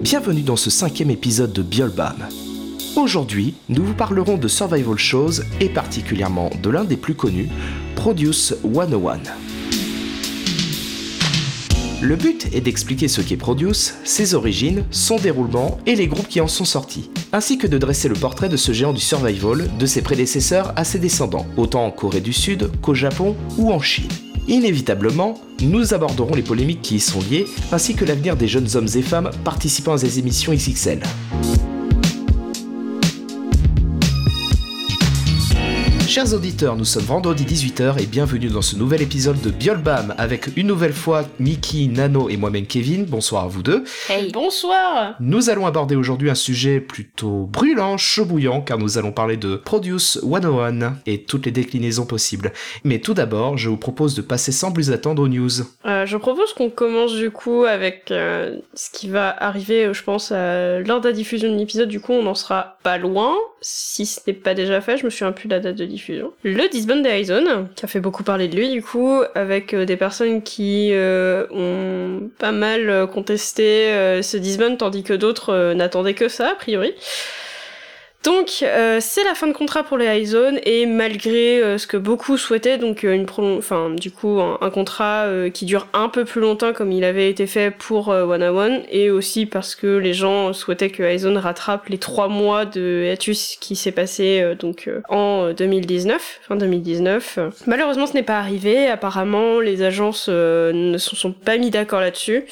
Bienvenue dans ce cinquième épisode de Biolbam. Aujourd'hui, nous vous parlerons de survival shows et particulièrement de l'un des plus connus, Produce 101. Le but est d'expliquer ce qu'est Produce, ses origines, son déroulement et les groupes qui en sont sortis, ainsi que de dresser le portrait de ce géant du survival, de ses prédécesseurs à ses descendants, autant en Corée du Sud qu'au Japon ou en Chine. Inévitablement, nous aborderons les polémiques qui y sont liées, ainsi que l'avenir des jeunes hommes et femmes participant à ces émissions XXL. Chers auditeurs, nous sommes vendredi 18h et bienvenue dans ce nouvel épisode de Biolbam avec une nouvelle fois Mickey, Nano et moi-même Kevin. Bonsoir à vous deux. Hey, bonsoir Nous allons aborder aujourd'hui un sujet plutôt brûlant, chaud bouillant, car nous allons parler de Produce 101 et toutes les déclinaisons possibles. Mais tout d'abord, je vous propose de passer sans plus attendre aux news. Euh, je propose qu'on commence du coup avec euh, ce qui va arriver, euh, je pense, à- lors de la diffusion de l'épisode. Du coup, on en sera pas loin, si ce n'est pas déjà fait. Je me souviens plus de la date de diffusion. Le disband Aizen, qui a fait beaucoup parler de lui, du coup, avec euh, des personnes qui euh, ont pas mal euh, contesté ce disband, tandis que d'autres n'attendaient que ça, a priori. Donc, euh, c'est la fin de contrat pour les Highzone et malgré euh, ce que beaucoup souhaitaient, donc euh, une enfin du coup un, contrat euh, qui dure un peu plus longtemps comme il avait été fait pour One One et aussi parce que les gens souhaitaient que Highzone rattrape les trois mois de hiatus qui s'est passé euh, donc en euh, 2019, fin 2019. Malheureusement, ce n'est pas arrivé. Apparemment, les agences ne se sont pas mis d'accord là-dessus.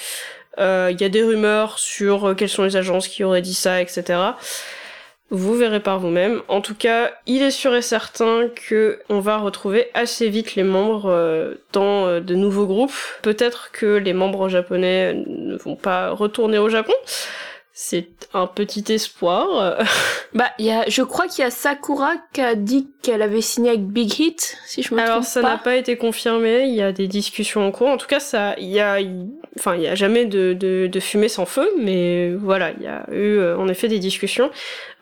Il y a des rumeurs sur quelles sont les agences qui auraient dit ça, etc. Vous verrez par vous-même. En tout cas, il est sûr et certain que on va retrouver assez vite les membres euh, dans euh, de nouveaux groupes. Peut-être que les membres japonais ne vont pas retourner au Japon. C'est un petit espoir. Bah, il y a, je crois qu'il y a Sakura qui a dit qu'elle avait signé avec Big Hit, si je me Alors trompe ça n'a pas été confirmé, il y a des discussions en cours. En tout cas, ça, il y a, enfin, il y a jamais de, de, de fumée sans feu, mais voilà, il y a eu euh, en effet des discussions.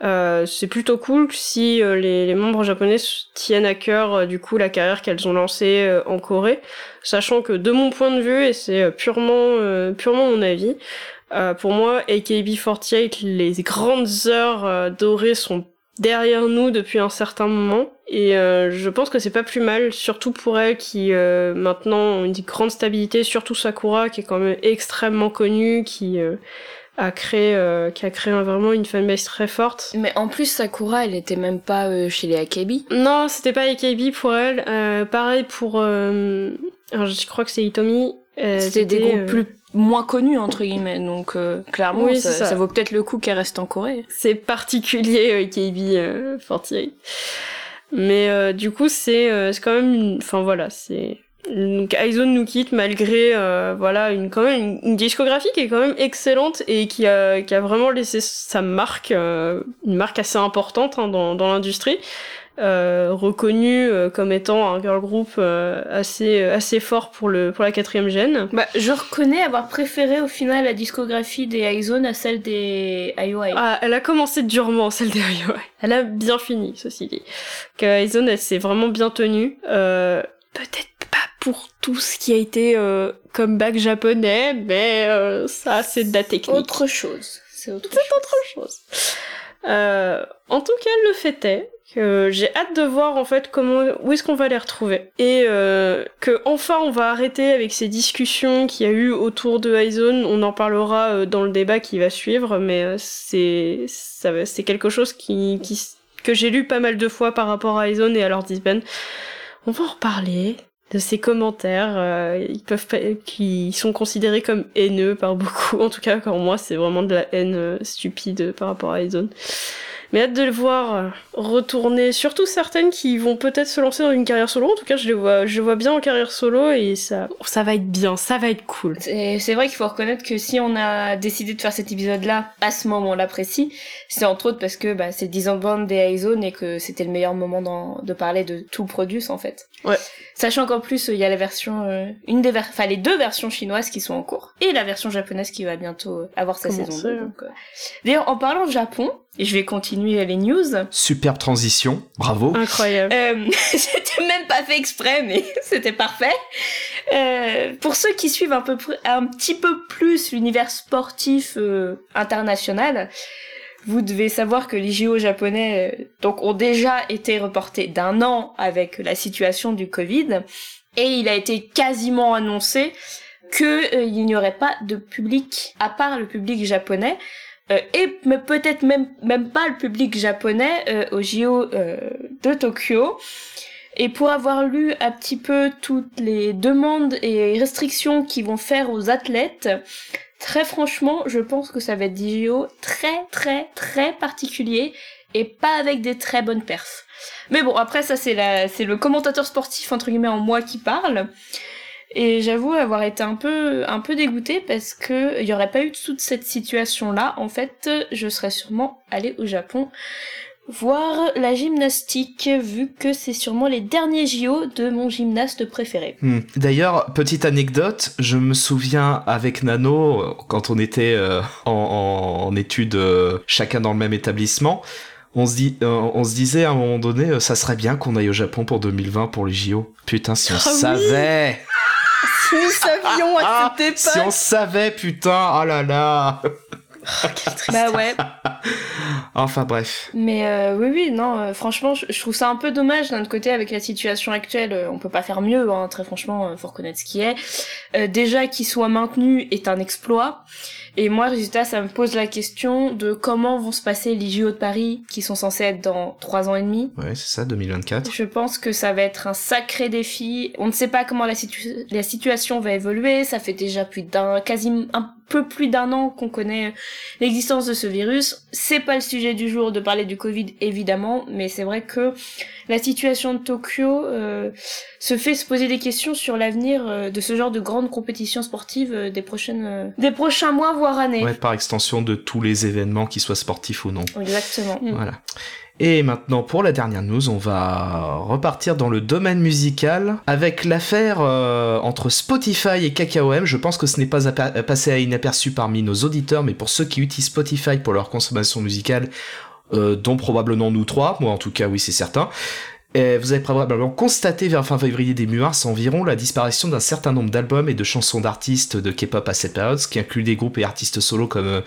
Euh, c'est plutôt cool si euh, les, les membres japonais tiennent à cœur euh, du coup la carrière qu'elles ont lancée en Corée, sachant que de mon point de vue, et c'est purement, euh, purement mon avis, euh, pour moi, AKB48, les grandes heures euh, dorées sont derrière nous depuis un certain moment. Et euh, je pense que c'est pas plus mal surtout pour elles qui euh, maintenant ont une grande stabilité surtout Sakura qui est quand même extrêmement connue qui euh, a créé euh, qui a créé vraiment une fanbase très forte. Mais en plus, Sakura, elle était même pas chez les AKB. non c'était pas AKB pour elle. Euh, pareil pour euh, alors je crois que c'est Hitomi Euh, C'était des groupes euh, plus moins connus, entre guillemets. Donc, euh, clairement, Oui, ça, c'est ça. ça vaut peut-être le coup qu'elle reste en Corée. c'est particulier euh, KB euh, 48. Mais euh, du coup, c'est euh, c'est quand même une... Enfin voilà, c'est... Donc Aizone nous quitte malgré euh, voilà une quand même une, une discographie qui est quand même excellente et qui a qui a vraiment laissé sa marque euh, une marque assez importante hein, dans dans l'industrie euh, reconnue euh, comme étant un girl group euh, assez assez fort pour le pour la quatrième gêne Bah, je reconnais avoir préféré au final la discographie des Aizone à celle des IOI. Ah, elle a commencé durement, celle des IOI. Elle a bien fini, ceci dit. Kaizon, elle s'est vraiment bien tenue. Euh, peut-être pas pour tout ce qui a été euh, comeback japonais, mais euh, ça, c'est de la technique. Autre chose. C'est autre C'est autre chose. Euh, en tout cas, le fait que j'ai hâte de voir en fait comment où est-ce qu'on va les retrouver et euh, que enfin on va arrêter avec ces discussions qu'il y a eu autour de Highzone. On en parlera euh, dans le débat qui va suivre, mais euh, c'est ça c'est quelque chose qui, qui que j'ai lu pas mal de fois par rapport à Highzone et à leur disband. On va en reparler de ces commentaires euh, ils peuvent pas, qui sont considérés comme haineux par beaucoup en tout cas pour moi c'est vraiment de la haine euh, stupide par rapport à Aizone mais hâte de le voir euh, retourner surtout certaines qui vont peut-être se lancer dans une carrière solo en tout cas je les vois je les vois bien en carrière solo et ça ça va être bien ça va être cool C'est c'est vrai qu'il faut reconnaître que si on a décidé de faire cet épisode-là à ce moment-là précis, c'est entre autres parce que bah, c'est 10 ans de bande des Aizone et que c'était le meilleur moment de parler de tout Produce en fait. Ouais. Sachant qu'en plus il y a la version, euh, une des, ver- enfin les deux versions chinoises qui sont en cours et la version japonaise qui va bientôt euh, avoir sa Comment saison ça 2. donc, euh. D'ailleurs en parlant de Japon, et je vais continuer les news. Superbe transition, bravo. incroyable Euh, c'était même pas fait exprès, mais c'était parfait. Euh, pour ceux qui suivent un, peu, un petit peu plus l'univers sportif euh, international, vous devez savoir que les JO japonais euh, donc ont déjà été reportés d'un an avec la situation du Covid et il a été quasiment annoncé que euh, n'y aurait pas de public à part le public japonais euh, et peut-être même même pas le public japonais euh, au JO de Tokyo. Et pour avoir lu un petit peu toutes les demandes et restrictions qu'ils vont faire aux athlètes, très franchement, je pense que ça va être des JO très très très particuliers et pas avec des très bonnes perfs. Mais bon, après ça c'est la c'est le commentateur sportif entre guillemets en moi qui parle. Et j'avoue avoir été un peu, un peu dégoûtée parce que il y aurait pas eu toute cette situation-là. En fait, je serais sûrement allée au Japon voir la gymnastique, vu que c'est sûrement les derniers JO de mon gymnaste préféré. Hmm. D'ailleurs, petite anecdote, je me souviens avec Nano, quand on était euh, en, en, études euh, chacun dans le même établissement, on se, dit, euh, on se disait à un moment donné, ça serait bien qu'on aille au Japon pour 2020 pour les JO. Putain, si on Ah oui savait Si nous savions à cette époque Si on savait, putain, oh là là Bah ouais. Enfin bref. Mais euh, oui, oui, non, euh, franchement, je, je trouve ça un peu dommage d'un autre côté avec la situation actuelle. euh, on peut pas faire mieux, hein, très franchement, euh, faut reconnaître ce qui est. Euh, déjà, qu'il soit maintenu est un exploit. Et moi, résultat, ça me pose la question de comment vont se passer les JO de Paris, qui sont censés être dans trois ans et demi. Ouais, c'est ça, 2024. Je pense que ça va être un sacré défi. On ne sait pas comment la, situ- la situation va évoluer. Ça fait déjà plus d'un, quasi un peu plus d'un an qu'on connaît l'existence de ce virus. C'est pas le sujet du jour de parler du Covid, évidemment, mais c'est vrai que la situation de Tokyo euh, se fait se poser des questions sur l'avenir euh, de ce genre de grandes compétitions sportives euh, des prochaines, euh, des prochains mois voire années. Ouais, par extension de tous les événements, qu'ils soient sportifs ou non. Exactement. Voilà. Et maintenant, pour la dernière news, on va repartir dans le domaine musical avec l'affaire euh, entre Spotify et KKOM. Je pense que ce n'est pas passé à inaperçu parmi nos auditeurs, mais pour ceux qui utilisent Spotify pour leur consommation musicale, euh, dont probablement nous trois, moi en tout cas oui c'est certain, vous avez probablement constaté vers fin février début mars environ la disparition d'un certain nombre d'albums et de chansons d'artistes de K-pop à cette période, ce qui inclut des groupes et artistes solos comme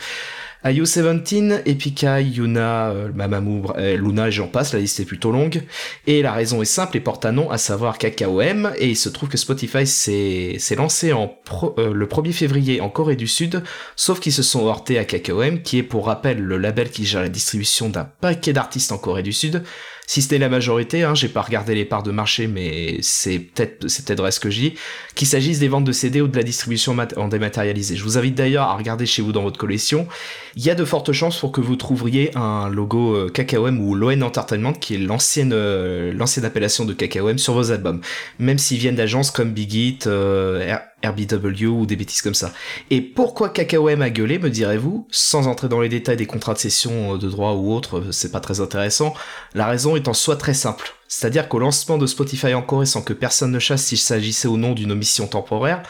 euh, IU17, Epica, Yuna, euh, Mamamoo, euh, Luna j'en passe, la liste est plutôt longue. Et la raison est simple et porte un nom, à savoir KKOM, et il se trouve que Spotify s'est lancé euh, le 1er février en Corée du Sud, sauf qu'ils se sont heurtés à KKOM, qui est pour rappel le label qui gère la distribution d'un paquet d'artistes en Corée du Sud, si c'était la majorité, hein, j'ai pas regardé les parts de marché, mais c'est peut-être c'est peut-être vrai ce que je dis, qu'il s'agisse des ventes de CD ou de la distribution en dématérialisé. Je vous invite d'ailleurs à regarder chez vous dans votre collection. Il y a de fortes chances pour que vous trouviez un logo euh, KKOM ou l'ON Entertainment, qui est l'ancienne euh, l'ancienne appellation de KKOM sur vos albums, même s'ils viennent d'agences comme Big Hit, euh, RBW ou des bêtises comme ça. Et pourquoi KKOM a gueulé, me direz-vous Sans entrer dans les détails des contrats de cession euh, de droit ou autres, euh, c'est pas très intéressant. La raison est en soi très simple. C'est-à-dire qu'au lancement de Spotify en Corée sans que personne ne chasse s'il s'agissait ou non d'une omission temporaire,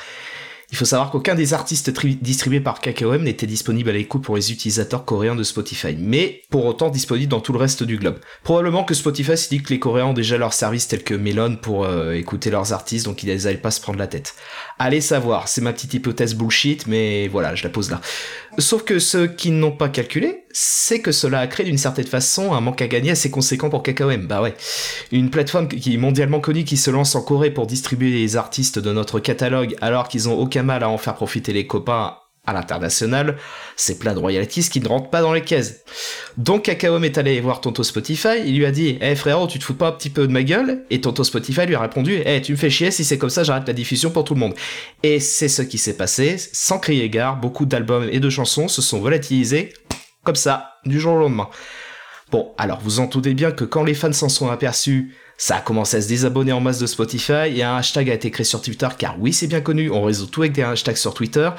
il faut savoir qu'aucun des artistes tri- distribués par KKOM n'était disponible à l'écoute pour les utilisateurs coréens de Spotify, mais pour autant disponible dans tout le reste du globe. Probablement que Spotify s'est dit que les Coréens ont déjà leurs services tels que Melon pour euh, écouter leurs artistes, donc ils n'allaient pas se prendre la tête. Allez savoir, c'est ma petite hypothèse bullshit, mais voilà, je la pose là. Sauf que ce qu'ils n'ont pas calculé, c'est que cela a créé d'une certaine façon un manque à gagner assez conséquent pour KKOM. Bah ouais. Une plateforme qui est mondialement connue qui se lance en Corée pour distribuer les artistes de notre catalogue alors qu'ils ont aucun mal à en faire profiter les copains à l'international, c'est plein de royalties qui ne rentrent pas dans les caisses. Donc KKOM est allé voir Tonto Spotify, il lui a dit Eh frérot, tu te fous pas un petit peu de ma gueule? Et Tonto Spotify lui a répondu Eh tu me fais chier, si c'est comme ça, j'arrête la diffusion pour tout le monde. Et c'est ce qui s'est passé, sans crier gare, beaucoup d'albums et de chansons se sont volatilisés ça, du jour au lendemain. Bon, alors vous en doutez bien que quand les fans s'en sont aperçus, ça a commencé à se désabonner en masse de Spotify et un hashtag a été créé sur Twitter car oui c'est bien connu, on résout tout avec des hashtags sur Twitter,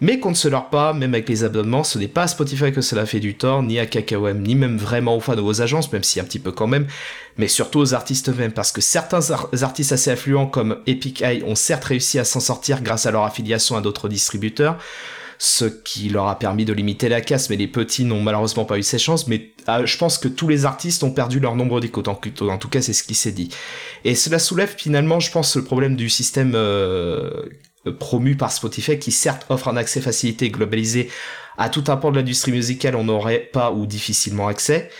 mais qu'on ne se leurre pas, même avec les abonnements, ce n'est pas à Spotify que cela fait du tort, ni à KKOM, ni même vraiment aux fans de vos agences, même si un petit peu quand même, mais surtout aux artistes eux-mêmes, parce que certains ar- artistes assez affluents comme Epic Eye ont certes réussi à s'en sortir grâce à leur affiliation à d'autres distributeurs, ce qui leur a permis de limiter la casse, mais les petits n'ont malheureusement pas eu ces chances, mais ah, je pense que tous les artistes ont perdu leur nombre d'écoutes, en, tout cas c'est ce qui s'est dit. Et cela soulève finalement, je pense, le problème du système euh, promu par Spotify, qui certes offre un accès facilité et globalisé à tout un pan de l'industrie musicale, on n'aurait pas ou difficilement accès,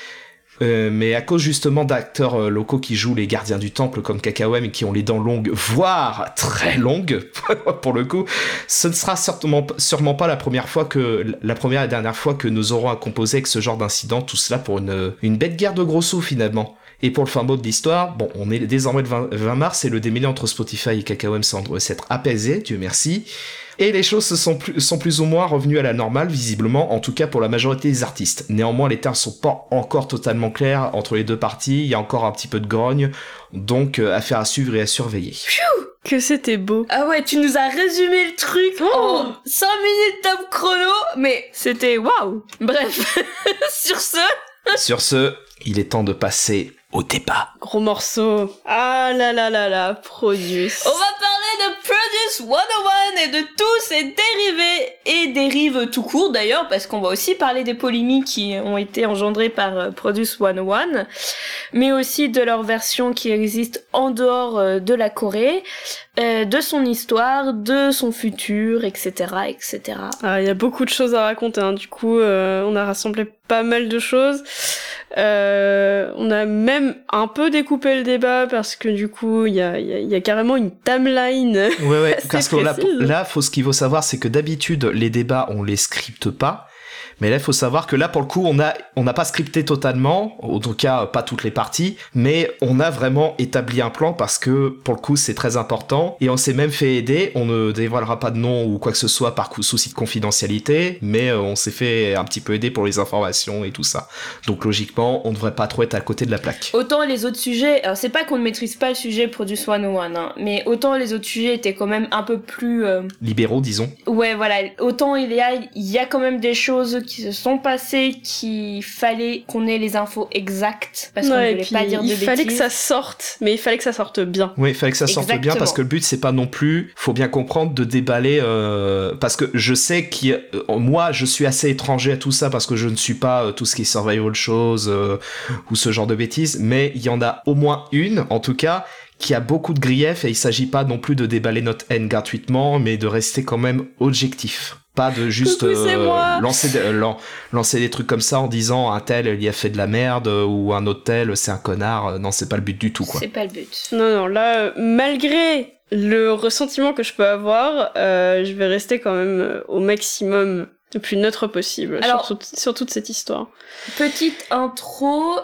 euh, mais à cause justement d'acteurs euh, locaux qui jouent les gardiens du temple comme Kakawem et qui ont les dents longues, voire très longues pour le coup, ce ne sera certainement sûrement pas la première fois que la première et dernière fois que nous aurons à composer avec ce genre d'incident, tout cela pour une, une bête guerre de gros sous finalement. Et pour le fin mot de l'histoire, bon, on est désormais le 20, mars et le démêlé entre Spotify et KKOM semble s'être apaisé, Dieu merci. Et les choses sont plus, sont plus ou moins revenues à la normale, visiblement, en tout cas pour la majorité des artistes. Néanmoins, les termes sont pas encore totalement clairs entre les deux parties, il y a encore un petit peu de grogne, donc euh, affaire à suivre et à surveiller. que c'était beau. Ah ouais, tu nous as résumé le truc oh en 5 minutes top chrono, mais c'était waouh. Bref, sur ce... sur ce, il est temps de passer au débat. Gros morceau. Ah là là là là, Produce. On va parler de Produce 101 et de tous ses dérivés et dérives tout court d'ailleurs, parce qu'on va aussi parler des polémiques qui ont été engendrées par euh, Produce 101, mais aussi de leur version qui existe en dehors euh, de la Corée, euh, de son histoire, de son futur, etc., etc. Ah, il y a beaucoup de choses à raconter. Hein. Du coup, on a rassemblé pas mal de choses. Euh, on a même un peu découpé le débat parce que du coup, il y a, y a, carrément une timeline. Ouais, ouais, parce que là, là, faut, ce qu'il faut savoir, c'est que d'habitude, les débats, on les scripte pas. Mais là, il faut savoir que là, pour le coup, on a, on n'a pas scripté totalement, en tout cas pas toutes les parties, mais on a vraiment établi un plan parce que pour le coup, c'est très important et on s'est même fait aider. On ne dévoilera pas de nom ou quoi que ce soit par souci de confidentialité, mais euh, on s'est fait un petit peu aider pour les informations et tout ça. Donc logiquement, on ne devrait pas trop être à côté de la plaque. Autant les autres sujets, alors c'est pas qu'on ne maîtrise pas le sujet Produce 101, hein, mais autant les autres sujets étaient quand même un peu plus euh, libéraux, disons. Ouais, voilà. Autant il y a, il y a quand même des choses qui se sont passés qu'il fallait qu'on ait les infos exactes parce qu'on voulait pas dire de il fallait que ça sorte mais il fallait que ça sorte bien. Oui il fallait que ça sorte bien parce que le but c'est pas non plus faut bien comprendre de déballer euh, parce que je sais que euh, moi je suis assez étranger à tout ça parce que je ne suis pas euh, tout ce qui est survival shows ou ce genre de bêtises mais il y en a au moins une en tout cas qui a beaucoup de griefs et il s'agit pas non plus de déballer notre haine gratuitement mais de rester quand même objectif pas de juste euh, lancer, euh, lancer des trucs comme ça en disant un tel il y a fait de la merde ou un autre tel c'est un connard. Non, c'est pas le but du tout quoi. C'est pas le but. Non, non, là, malgré le ressentiment que je peux avoir, euh, je vais rester quand même au maximum le plus neutre possible sur, toute cette histoire. Petite intro.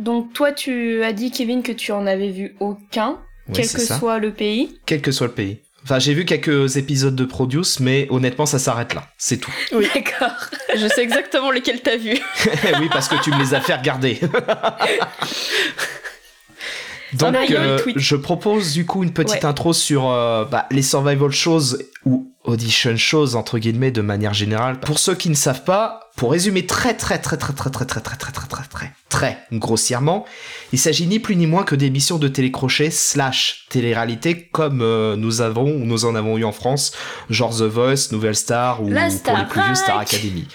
donc toi, tu as dit Kevin que tu en avais vu aucun, quel que soit le pays. Quel que soit le pays. Enfin, j'ai vu quelques épisodes de Produce, mais honnêtement, ça s'arrête là. C'est tout. Oui, d'accord. Je sais exactement lesquels t'as vu. oui, parce que tu me les as fait regarder. Donc, euh, je propose du coup une petite intro sur euh, bah, les survival shows ou audition shows entre guillemets de manière générale. Pour ceux qui ne savent pas, pour résumer très très très très très très très très très très très très très grossièrement, il s'agit ni plus ni moins que d'émissions de télécrochet slash télé-réalité comme nous avons ou nous en avons eu en France, genre The Voice, Nouvelle Star ou pour les plus vieux Star Academy.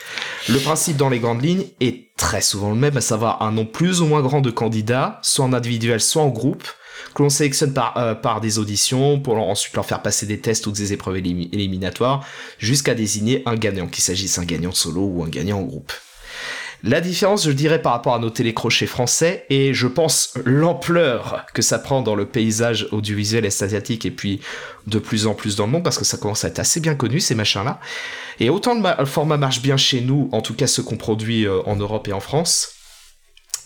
Le principe dans les grandes lignes est très souvent le même, à savoir un nombre plus ou moins grand de candidats, soit en individuel, soit en groupe, que l'on sélectionne par, euh, par des auditions pour ensuite leur faire passer des tests ou des épreuves éliminatoires jusqu'à désigner un gagnant, qu'il s'agisse d'un gagnant solo ou un gagnant en groupe. La différence, je dirais, par rapport à nos télécrochets français, et je pense l'ampleur que ça prend dans le paysage audiovisuel est-asiatique et puis de plus en plus dans le monde, parce que ça commence à être assez bien connu, ces machins-là. Et autant le, format marche bien chez nous, en tout cas ce qu'on produit euh, en Europe et en France,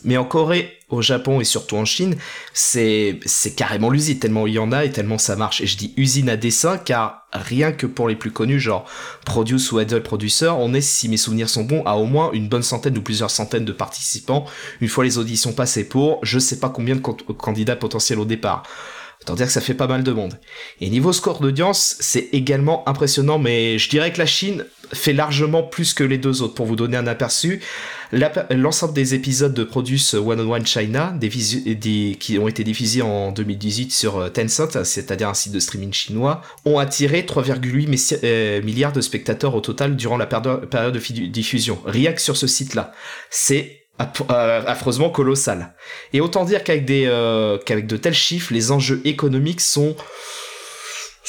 mais en Corée, au Japon et surtout en Chine, c'est, carrément l'usine, tellement il y en a et tellement ça marche. Et je dis usine à dessin car rien que pour les plus connus, genre Produce ou Idol Producer, on est, si mes souvenirs sont bons, à au moins une bonne centaine ou plusieurs centaines de participants une fois les auditions passées pour je sais pas combien de candidats potentiels au départ. Autant dire que ça fait pas mal de monde. Et niveau score d'audience, c'est également impressionnant, mais je dirais que la Chine fait largement plus que les deux autres. Pour vous donner un aperçu, l'ensemble des épisodes de Produce 101 China, des, qui ont été diffusés en 2018 sur euh, Tencent, c'est-à-dire un site de streaming chinois, ont attiré 3,8 euh, milliards de spectateurs au total durant la période de diffusion. Rien que sur ce site-là. C'est euh, affreusement colossal. Et autant dire qu'avec de tels chiffres, les enjeux économiques sont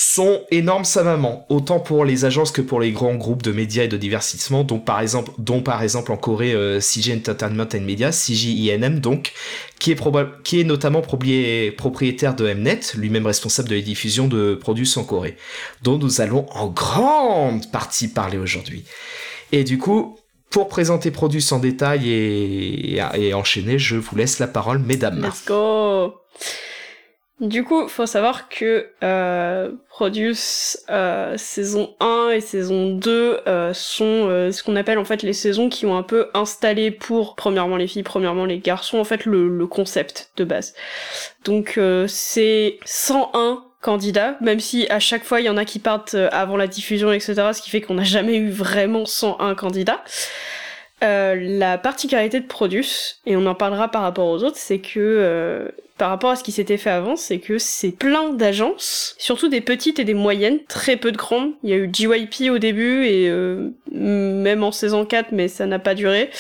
sont énormes savamment, autant pour les agences que pour les grands groupes de médias et de divertissement, donc par exemple, dont par exemple en Corée euh, CJ Entertainment and Media, CJINM donc, qui est, qui est notamment propriétaire de Mnet, lui-même responsable de la diffusion de produits en Corée, dont nous allons en grande partie parler aujourd'hui. Et du coup, pour présenter Produce en détail et, et enchaîner, je vous laisse la parole, mesdames. Let's go du coup, faut savoir que euh, Produce euh, saison 1 et saison 2 euh, sont euh, ce qu'on appelle en fait les saisons qui ont un peu installé pour premièrement les filles, premièrement les garçons en fait le, concept de base. Donc c'est 101 candidats, même si à chaque fois il y en a qui partent avant la diffusion, etc. Ce qui fait qu'on n'a jamais eu vraiment 101 candidats. Euh, la particularité de Produce, et on en parlera par rapport aux autres, c'est que par rapport à ce qui s'était fait avant, c'est que c'est plein d'agences, surtout des petites et des moyennes, très peu de grandes. Il y a eu GYP au début et euh, même en saison 4, mais ça n'a pas duré.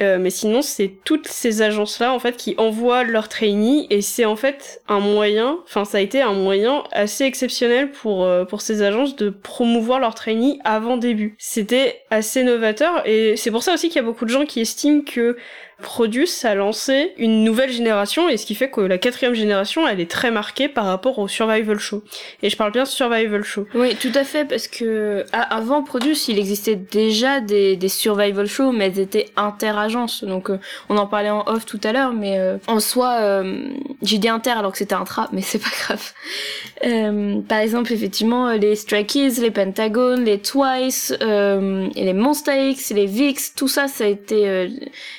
Euh, mais sinon, c'est toutes ces agences-là en fait qui envoient leurs trainees et c'est en fait un moyen, enfin ça a été un moyen assez exceptionnel pour euh, pour ces agences de promouvoir leurs trainees avant début. C'était assez novateur et c'est pour ça aussi qu'il y a beaucoup de gens qui estiment que Produce a lancé une nouvelle génération et ce qui fait que la quatrième génération elle est très marquée par rapport au survival show. Et je parle bien survival show. Oui, tout à fait parce que avant Produce il existait déjà des, survival shows mais elles étaient interagences donc euh, on en parlait en off tout à l'heure mais euh, en soi euh, j'ai dit inter alors que c'était intra mais c'est pas grave. par exemple effectivement les Stray Kids, les Pentagon, les Twice, et les Monster X, les Vix, tout ça ça a été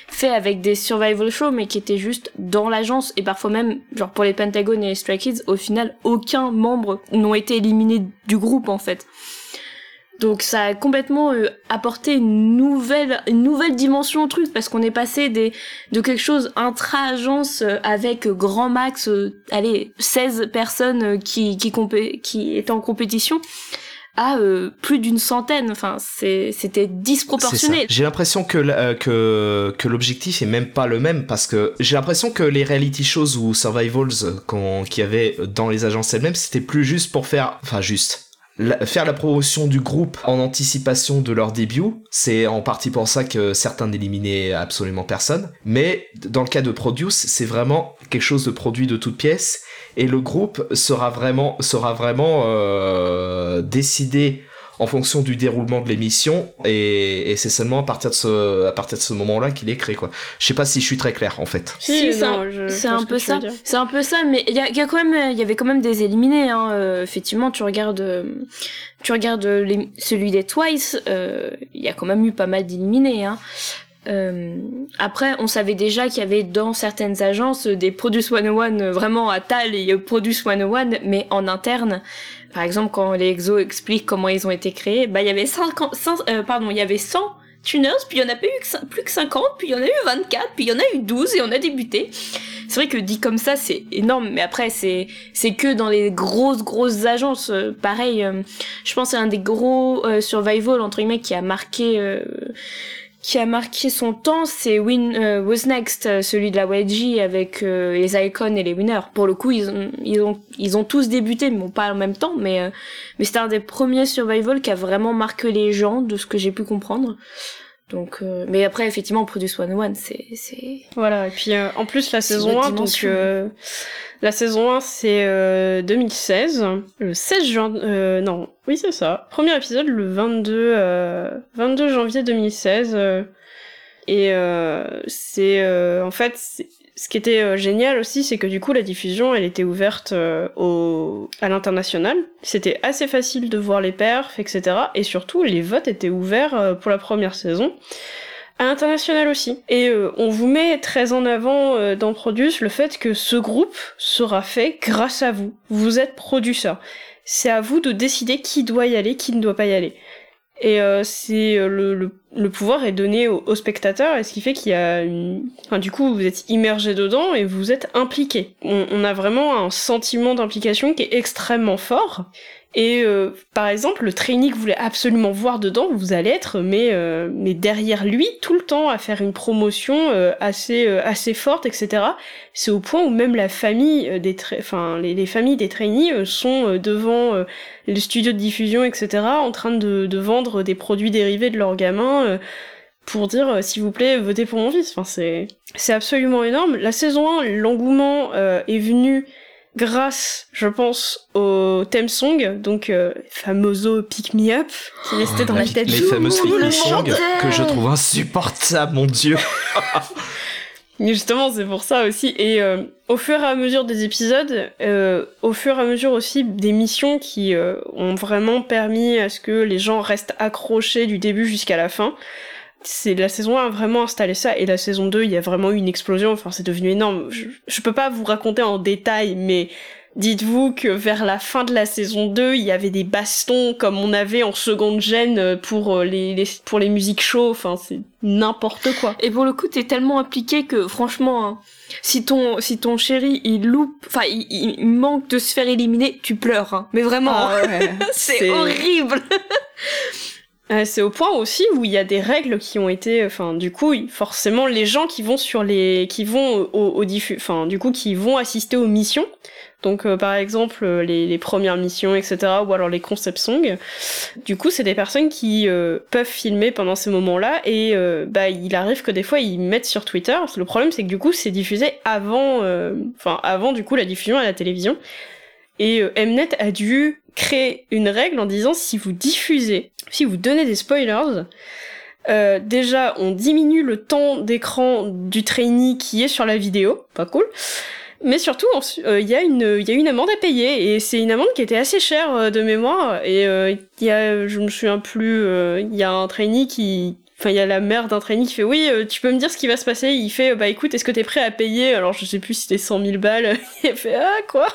fait avec des survival shows mais qui étaient juste dans l'agence et parfois même genre pour les Pentagon et les Stray Kids au final aucun membre n'ont été éliminés du groupe en fait. Donc ça a complètement euh, apporté une nouvelle une nouvelle dimension au truc parce qu'on est passé des de quelque chose intra-agence euh, avec grand max euh, allez 16 personnes qui qui qui étaient en compétition à euh, plus d'une centaine. Enfin, c'était disproportionné. J'ai l'impression que, euh, que, l'objectif est même pas le même parce que j'ai l'impression que les reality shows ou survivals qu'il y avait dans les agences elles-mêmes, c'était plus juste pour faire, enfin juste, faire la promotion du groupe en anticipation de leur début, c'est en partie pour ça que certains n'éliminaient absolument personne. Mais dans le cas de Produce, c'est vraiment quelque chose de produit de toutes pièces et le groupe sera vraiment sera vraiment euh, décidé en fonction du déroulement de l'émission et, c'est seulement à partir de ce à partir de ce moment-là qu'il est créé quoi. Je sais pas si je suis très clair en fait. Si, c'est un, peu ça. C'est un peu ça, mais il y a, y a, quand même il y avait quand même des éliminés. Hein. Euh, effectivement, tu regardes tu regardes celui des Twice, euh, il y a quand même eu pas mal d'éliminés. Hein. Euh, après, on savait déjà qu'il y avait dans certaines agences des Produce 101 vraiment à tal et Produce 101, mais en interne. Par exemple, quand les exos expliquent comment ils ont été créés, bah il y avait 50, euh, pardon, il y avait 100 tuners, puis il y en a pas eu plus que 50, puis il y en a eu 24, puis il y en a eu 12 et on a débuté. C'est vrai que dit comme ça, c'est énorme, mais après c'est c'est que dans les grosses grosses agences. Euh, pareil, je pense c'est un des gros survival entre guillemets qui a marqué qui a marqué son temps, c'est Win euh, Was Next, euh, celui de la YG avec euh, les icons et les winners. Pour le coup, ils ont ils ont tous débuté, mais bon, pas en même temps, mais mais c'était un des premiers survival qui a vraiment marqué les gens, de ce que j'ai pu comprendre. Donc, euh, mais après, effectivement, Produce 101, c'est, c'est. Voilà. Et puis, euh, en plus, la saison 1, donc, euh, la saison 1, c'est 2016, le 16 juin, non, oui, c'est ça. Premier épisode, le 22, 22 janvier 2016. et c'est, en fait, ce qui était euh, génial aussi, c'est que du coup la diffusion, elle était ouverte euh, au à l'international. C'était assez facile de voir les perfs, etc. Et surtout, les votes étaient ouverts euh, pour la première saison à l'international aussi. Et on vous met très en avant dans Produce le fait que ce groupe sera fait grâce à vous. Vous êtes producteur. C'est à vous de décider qui doit y aller, qui ne doit pas y aller. Et euh, c'est euh, le, le, le, pouvoir est donné au, au spectateur, et ce qui fait qu'il y a une... Enfin, du coup, vous êtes immergé dedans et vous êtes impliqué. On, on a vraiment un sentiment d'implication qui est extrêmement fort. Et euh, par exemple, le trainee que vous voulez absolument voir dedans, vous allez être mais euh, mais derrière lui tout le temps à faire une promotion euh, assez assez forte, etc. C'est au point où même la famille des enfin les, les, familles des trainees sont devant les studios de diffusion, etc. en train de, de vendre des produits dérivés de leurs gamins pour dire s'il vous plaît votez pour mon fils. Enfin c'est c'est absolument énorme. La saison 1, l'engouement est venu grâce, je pense, au theme song, donc euh, famoso Pick Me Up, qui restait dans la tête. Les fameuses Pick Me Song que je trouve insupportable, mon dieu. Justement, c'est pour ça aussi. Et euh, au fur et à mesure des épisodes, euh, au fur et à mesure aussi des missions qui euh, ont vraiment permis à ce que les gens restent accrochés du début jusqu'à la fin, c'est la saison 1 a vraiment installé ça. Et la saison 2 il y a vraiment eu une explosion. Enfin c'est devenu énorme. Je, je, peux pas vous raconter en détail mais dites-vous que vers la fin de la saison 2 il y avait des bastons comme on avait en seconde gêne pour euh, les, les pour les musiques show enfin c'est n'importe quoi. Et pour le coup t'es tellement impliqué que franchement hein, si ton si ton chéri il loupe enfin il, il, manque de se faire éliminer tu pleures hein. mais vraiment. Ah ouais, c'est horrible. Euh, c'est au point aussi où il y a des règles qui ont été, enfin, du coup, forcément, les gens qui vont sur les, qui vont au, au enfin, du coup, qui vont assister aux missions. Donc, euh, par exemple, les, les, premières missions, etc., ou alors les concept songs. Du coup, c'est des personnes qui euh, peuvent filmer pendant ces moments-là, et euh, bah, il arrive que des fois ils mettent sur Twitter. Le problème, c'est que du coup, c'est diffusé avant, euh, enfin, avant du coup la diffusion à la télévision. Et Mnet a dû créer une règle en disant si vous diffusez si vous donnez des spoilers, euh, déjà on diminue le temps d'écran du trainee qui est sur la vidéo, pas cool. Mais surtout, il euh, y, a une, y a une amende à payer, et c'est une amende qui était assez chère euh, de mémoire, et il euh, y a, je me souviens plus, il y a un trainee qui, enfin il y a la mère d'un trainee qui fait oui tu peux me dire ce qui va se passer. Il fait bah écoute est-ce que t'es prêt à payer? Alors je sais plus si c'était 100 000 balles. Il fait ah quoi?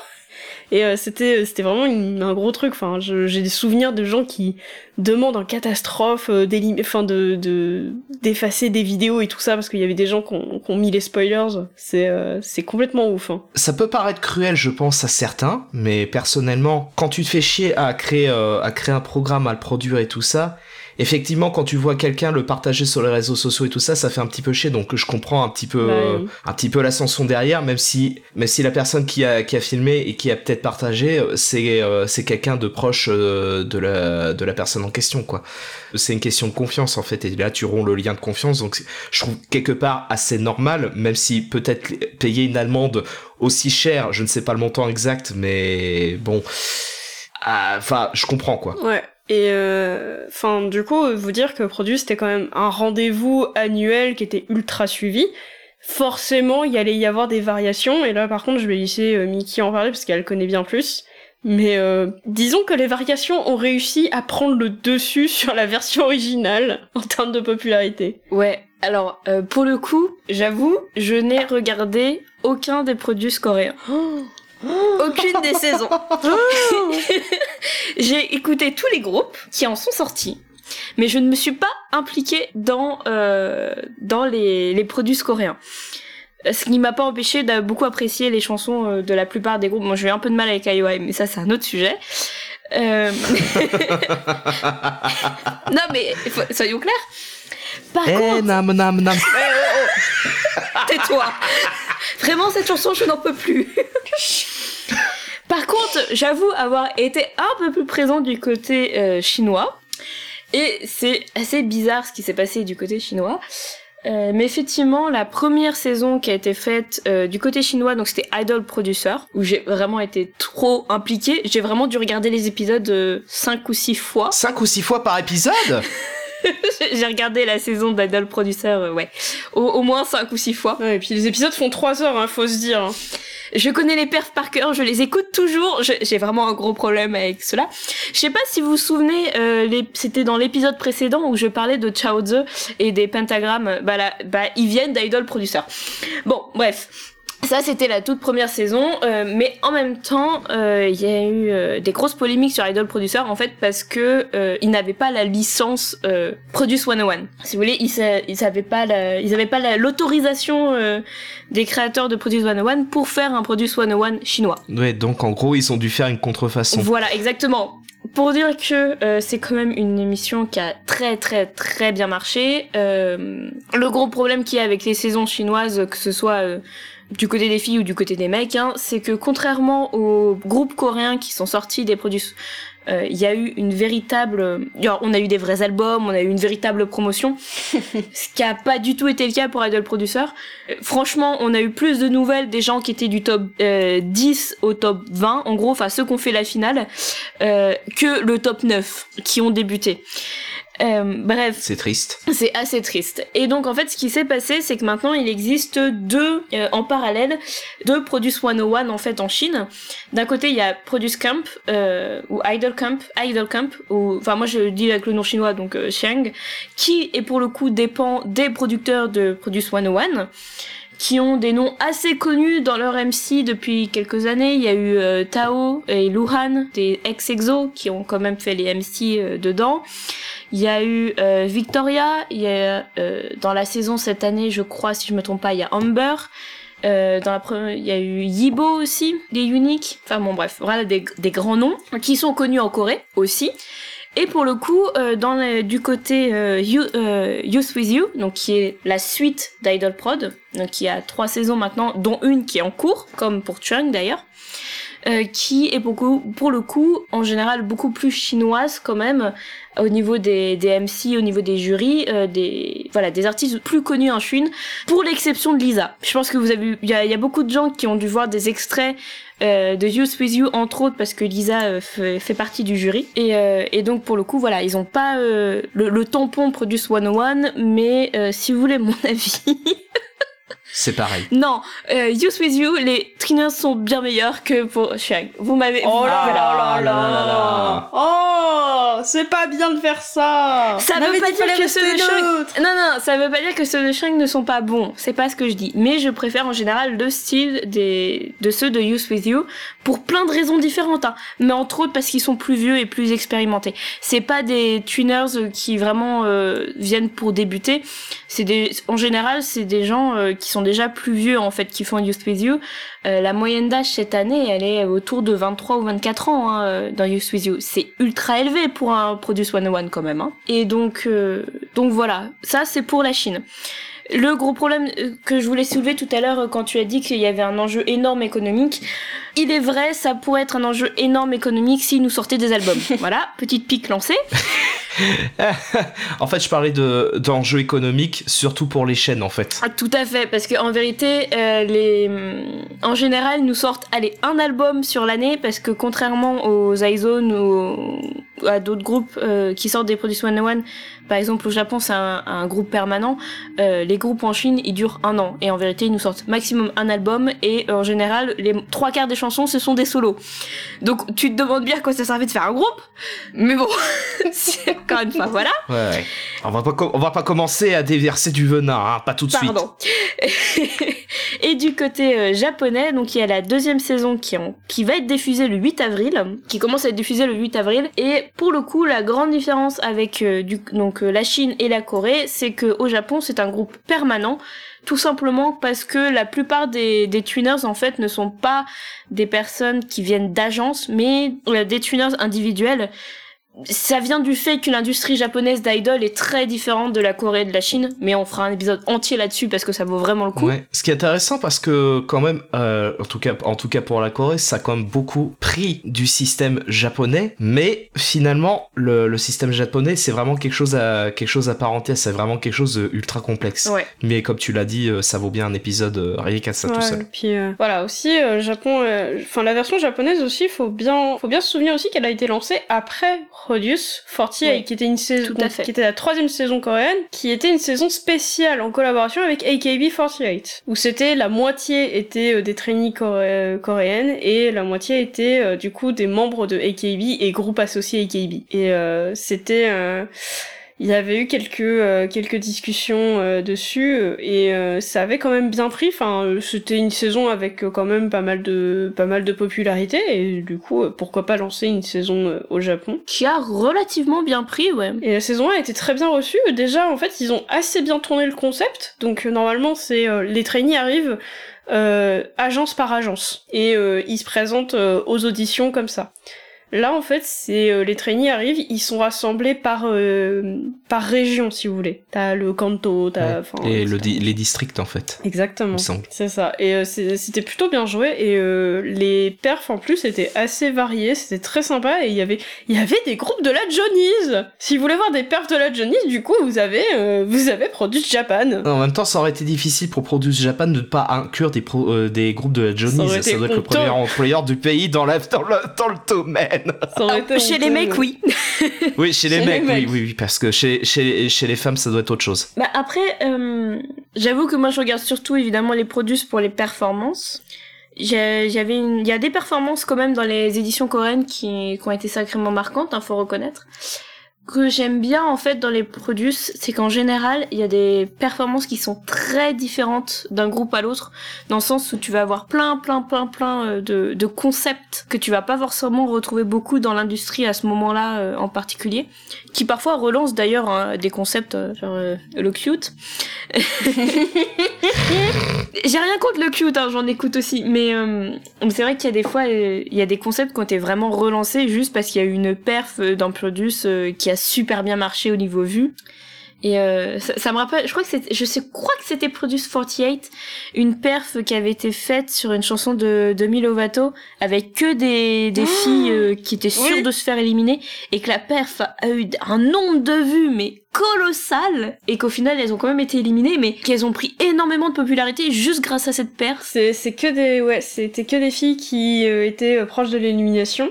Et euh, c'était c'était vraiment une, un gros truc. Enfin, j'ai des souvenirs de gens qui demandent en catastrophe euh, de de d'effacer des vidéos et tout ça parce qu'il y avait des gens qui ont, qui ont mis les spoilers. C'est euh, c'est complètement ouf. Hein. Ça peut paraître cruel, je pense, à certains, mais personnellement, quand tu te fais chier à créer euh, à créer un programme, à le produire et tout ça, effectivement, quand tu vois quelqu'un le partager sur les réseaux sociaux et tout ça, ça fait un petit peu chier. Donc, je comprends un petit peu, bah, oui. un petit peu l'ascension derrière, même si, même si la personne qui a, qui a filmé et qui a peut-être partagé, c'est, euh, c'est quelqu'un de proche euh, de la, de la personne en question, quoi. C'est une question de confiance, en fait. Et là, tu romps le lien de confiance. Donc, je trouve quelque part assez normal, même si peut-être payer une amende aussi chère, je ne sais pas le montant exact, mais bon. Ah, enfin, je comprends, quoi. Ouais. Et enfin, euh, du coup, vous dire que Produce c'était quand même un rendez-vous annuel qui était ultra suivi. Forcément, il y allait y avoir des variations. Et là, par contre, je vais laisser euh, Mickey en parler parce qu'elle connaît bien plus. Mais euh, disons que les variations ont réussi à prendre le dessus sur la version originale en termes de popularité. Ouais. Alors, euh, pour le coup, j'avoue, je n'ai regardé aucun des produits coréens. Oh aucune des saisons. J'ai écouté tous les groupes qui en sont sortis, mais je ne me suis pas impliquée dans euh, dans les, les produits coréens. Ce qui m'a pas empêché de beaucoup apprécier les chansons euh, de la plupart des groupes. Moi, j'ai un peu de mal avec IOI, mais ça, c'est un autre sujet. Euh... non, mais soyons clairs. Par eh, contre... nam, nam, nam. Tais-toi. Vraiment, cette chanson, je n'en peux plus. Par contre, j'avoue avoir été un peu plus présent du côté euh, chinois. Et c'est assez bizarre ce qui s'est passé du côté chinois. Euh, mais effectivement, la première saison qui a été faite euh, du côté chinois, donc c'était Idol Producer, où j'ai vraiment été trop impliquée. J'ai vraiment dû regarder les épisodes 5 ou 6 fois. 5 ou 6 fois par épisode? J'ai regardé la saison d'Idol Producer, euh, ouais, au, au, moins 5 ou 6 fois. Ouais, et puis les épisodes font 3 heures, hein, faut se dire. Hein. Je connais les perfs par cœur, je les écoute toujours. J'ai vraiment un gros problème avec cela. Je sais pas si vous vous souvenez, euh, c'était dans l'épisode précédent où je parlais de Chao Tzu et des pentagrammes. Bah, là, bah ils viennent d'Idol Producer. Bon, bref. Ça, c'était la toute première saison, euh, mais en même temps, euh, il y a eu euh, des grosses polémiques sur Idol Producer, en fait, parce que euh, ils n'avaient pas la licence euh, Produce 101. Si vous voulez, ils, ils avaient pas la, ils avaient pas la- l'autorisation euh, des créateurs de Produce 101 pour faire un Produce 101 chinois. Ouais, donc en gros, ils ont dû faire une contrefaçon. Voilà, exactement. Pour dire que euh, c'est quand même une émission qui a très très très bien marché. Euh, le gros problème qu'il y a avec les saisons chinoises, que ce soit euh, du côté des filles ou du côté des mecs, hein, c'est que contrairement aux groupes coréens qui sont sortis des produits, euh, il y a eu une véritable, genre, on a eu des vrais albums, on a eu une véritable promotion, ce qui a pas du tout été le cas pour Idol Producer. Euh, franchement, on a eu plus de nouvelles des gens qui étaient du top euh, 10 au top 20, en gros, enfin ceux qui ont fait la finale, euh, que le top 9 qui ont débuté. Euh, bref, C'est triste. c'est assez triste. Et donc en fait, ce qui s'est passé, c'est que maintenant il existe deux euh, en parallèle deux Produce 101 en fait en Chine. D'un côté, il y a Produce Camp euh, ou Idol Camp, Idol Camp ou enfin moi je dis avec le nom chinois donc euh, Xiang, qui est pour le coup dépend des producteurs de Produce 101 qui ont des noms assez connus dans leur MC depuis quelques années. Il y a eu euh, Tao et Luhan, des ex-exo, qui ont quand même fait les MC euh, dedans. Il y a eu euh, Victoria, il y a euh, dans la saison cette année, je crois, si je me trompe pas, il y a Amber. Euh, dans la première, il y a eu Yibo aussi, des uniques. Enfin bon, bref, voilà des, des grands noms qui sont connus en Corée aussi. Et pour le coup, euh, dans du côté euh, you, euh, Youth With You, donc qui est la suite d'Idol Prod, donc il a trois saisons maintenant, dont une qui est en cours, comme pour Chung d'ailleurs, euh, qui est beaucoup, pour le coup, en général beaucoup plus chinoise quand même, au niveau des, des MC, au niveau des jurys, euh, des voilà des artistes plus connus en Chine, pour l'exception de Lisa. Je pense que vous avez, il y a, y a beaucoup de gens qui ont dû voir des extraits euh, de Youth With You entre autres parce que Lisa euh, fait, fait partie du jury et, euh, et donc pour le coup voilà ils ont pas euh, le, le tampon Produce 101 mais euh, si vous voulez mon avis C'est pareil. non euh, Youth With You les trainers sont bien meilleurs que pour Xiang vous m'avez Oh là là là là là là. Oh, c'est pas bien de faire ça. Ça veut pas dire que ceux de Shang-. Non, non, ça veut pas dire que ceux de Shang ne sont pas bons. C'est pas ce que je dis. Mais je préfère en général le style des, de ceux de Youth With You pour plein de raisons différentes. Hein. Mais entre autres parce qu'ils sont plus vieux et plus expérimentés. C'est pas des tuners qui vraiment euh, viennent pour débuter. C'est en général, c'est des gens euh, qui sont déjà plus vieux en fait qui font Youth With You. Euh, la moyenne d'âge cette année, elle est autour de 23 ou 24 ans hein, euh, dans Youth With You. C'est ultra élevé pour un Produce 101 quand même. Hein. Et donc, euh, donc voilà, ça c'est pour la Chine. Le gros problème euh, que je voulais soulever tout à l'heure euh, quand tu as dit qu'il y avait un enjeu énorme économique, il est vrai, ça pourrait être un enjeu énorme économique s'ils nous sortaient des albums. voilà, petite pique lancée. en fait, je parlais de d'enjeux économiques, surtout pour les chaînes, en fait. Ah, tout à fait, parce qu'en vérité, euh, les, en général, ils nous sortent, allez, un album sur l'année, parce que contrairement aux iZone ou à d'autres groupes euh, qui sortent des produits 101, par exemple au Japon, c'est un, un groupe permanent. euh, les groupes en Chine, ils durent un an, et en vérité, ils nous sortent maximum un album, et en général, les trois quarts des chansons, ce sont des solos. Donc, tu te demandes bien à quoi ça servait de faire un groupe, mais bon, encore une fois, voilà. Ouais, ouais. On va pas, on va pas commencer à déverser du venin, hein, pas tout de suite. Pardon. et du côté euh, japonais, donc il y a la deuxième saison qui, en- qui va être diffusée le 8 avril, qui commence à être diffusée le 8 avril. Et pour le coup, la grande différence avec euh, du, donc euh, la Chine et la Corée, c'est que au Japon, c'est un groupe permanent. Tout simplement parce que la plupart des, des tuners en fait ne sont pas des personnes qui viennent d'agences, mais euh, des tuners individuels ça vient du fait que l'industrie japonaise d'idol est très différente de la Corée et de la Chine, mais on fera un épisode entier là-dessus parce que ça vaut vraiment le coup. Ouais. Ce qui est intéressant parce que quand même, euh, en tout cas, en tout cas pour la Corée, ça a quand même beaucoup pris du système japonais, mais finalement le, le système japonais c'est vraiment quelque chose à quelque chose à part entière, c'est vraiment quelque chose de ultra complexe. Ouais. Mais comme tu l'as dit, euh, ça vaut bien un épisode euh, rien qu'à ça tout Ouais, seul. et Puis euh, voilà aussi euh, Japon, euh, enfin la version japonaise aussi, faut bien, faut bien se souvenir aussi qu'elle a été lancée après Produce 48, Oui, qui était une saison, qui était la troisième saison coréenne, qui était une saison spéciale en collaboration avec AKB48, où c'était la moitié était euh, des trainees coré- coréennes et la moitié était euh, du coup des membres de AKB et groupes associés AKB. Et euh, c'était euh, il y avait eu quelques euh, quelques discussions euh, dessus euh, et ça avait quand même bien pris. Enfin, c'était une saison avec quand même pas mal de pas mal de popularité et du coup, pourquoi pas lancer une saison au Japon qui a relativement bien pris, ouais. Et la saison 1 a été très bien reçue. Déjà, en fait, ils ont assez bien tourné le concept. Donc normalement, c'est les trainees arrivent agence par agence et ils se présentent aux auditions comme ça. Là, en fait, c'est euh, les trainees arrivent, ils sont rassemblés par euh, par région, si vous voulez. T'as le Kanto, t'as et le les districts en fait. Exactement. C'est ça. Et euh, c'était plutôt bien joué et les perfs en plus étaient assez variés, c'était très sympa et il y avait il y avait des groupes de la Johnny's. Si vous voulez voir des perfs de la Johnny's, du coup, vous avez vous avez Produce Japan. En même temps, ça aurait été difficile pour Produce Japan de ne pas inclure des des groupes de la Johnny's. Ça, doit être le premier employeur du pays dans la dans le dans le domaine. Chez les mecs, oui. oui, chez les, mecs, Oui, oui, parce que chez, chez, chez les femmes, ça doit être autre chose. Bah après, euh, j'avoue que moi, je regarde surtout évidemment les produits pour les performances. J'avais il y a des performances quand même dans les éditions coréennes qui, qui ont été sacrément marquantes, hein, faut reconnaître que j'aime bien en fait dans les produits, c'est qu'en général, il y a des performances qui sont très différentes d'un groupe à l'autre, dans le sens où tu vas avoir plein, plein, plein, plein euh, de, de concepts que tu vas pas forcément retrouver beaucoup dans l'industrie à ce moment-là euh, en particulier, qui parfois relancent d'ailleurs hein, des concepts euh, genre le cute. J'ai rien contre le cute, hein, j'en écoute aussi, mais c'est vrai qu'il y a des fois, il y a des concepts qui ont été vraiment relancés juste parce qu'il y a eu une perf d'un produit qui a super bien marché au niveau vue. Et euh, ça, me rappelle, je crois que c'est, je sais, crois que c'était Produce 48, une perf qui avait été faite sur une chanson de Demi Lovato avec que des, des ah filles euh, qui étaient sûres de se faire éliminer et que la perf a eu un nombre de vues mais colossal et qu'au final elles ont quand même été éliminées mais qu'elles ont pris énormément de popularité juste grâce à cette perf. C'est, c'est que des, ouais, c'était que des filles qui euh, étaient proches de l'élimination.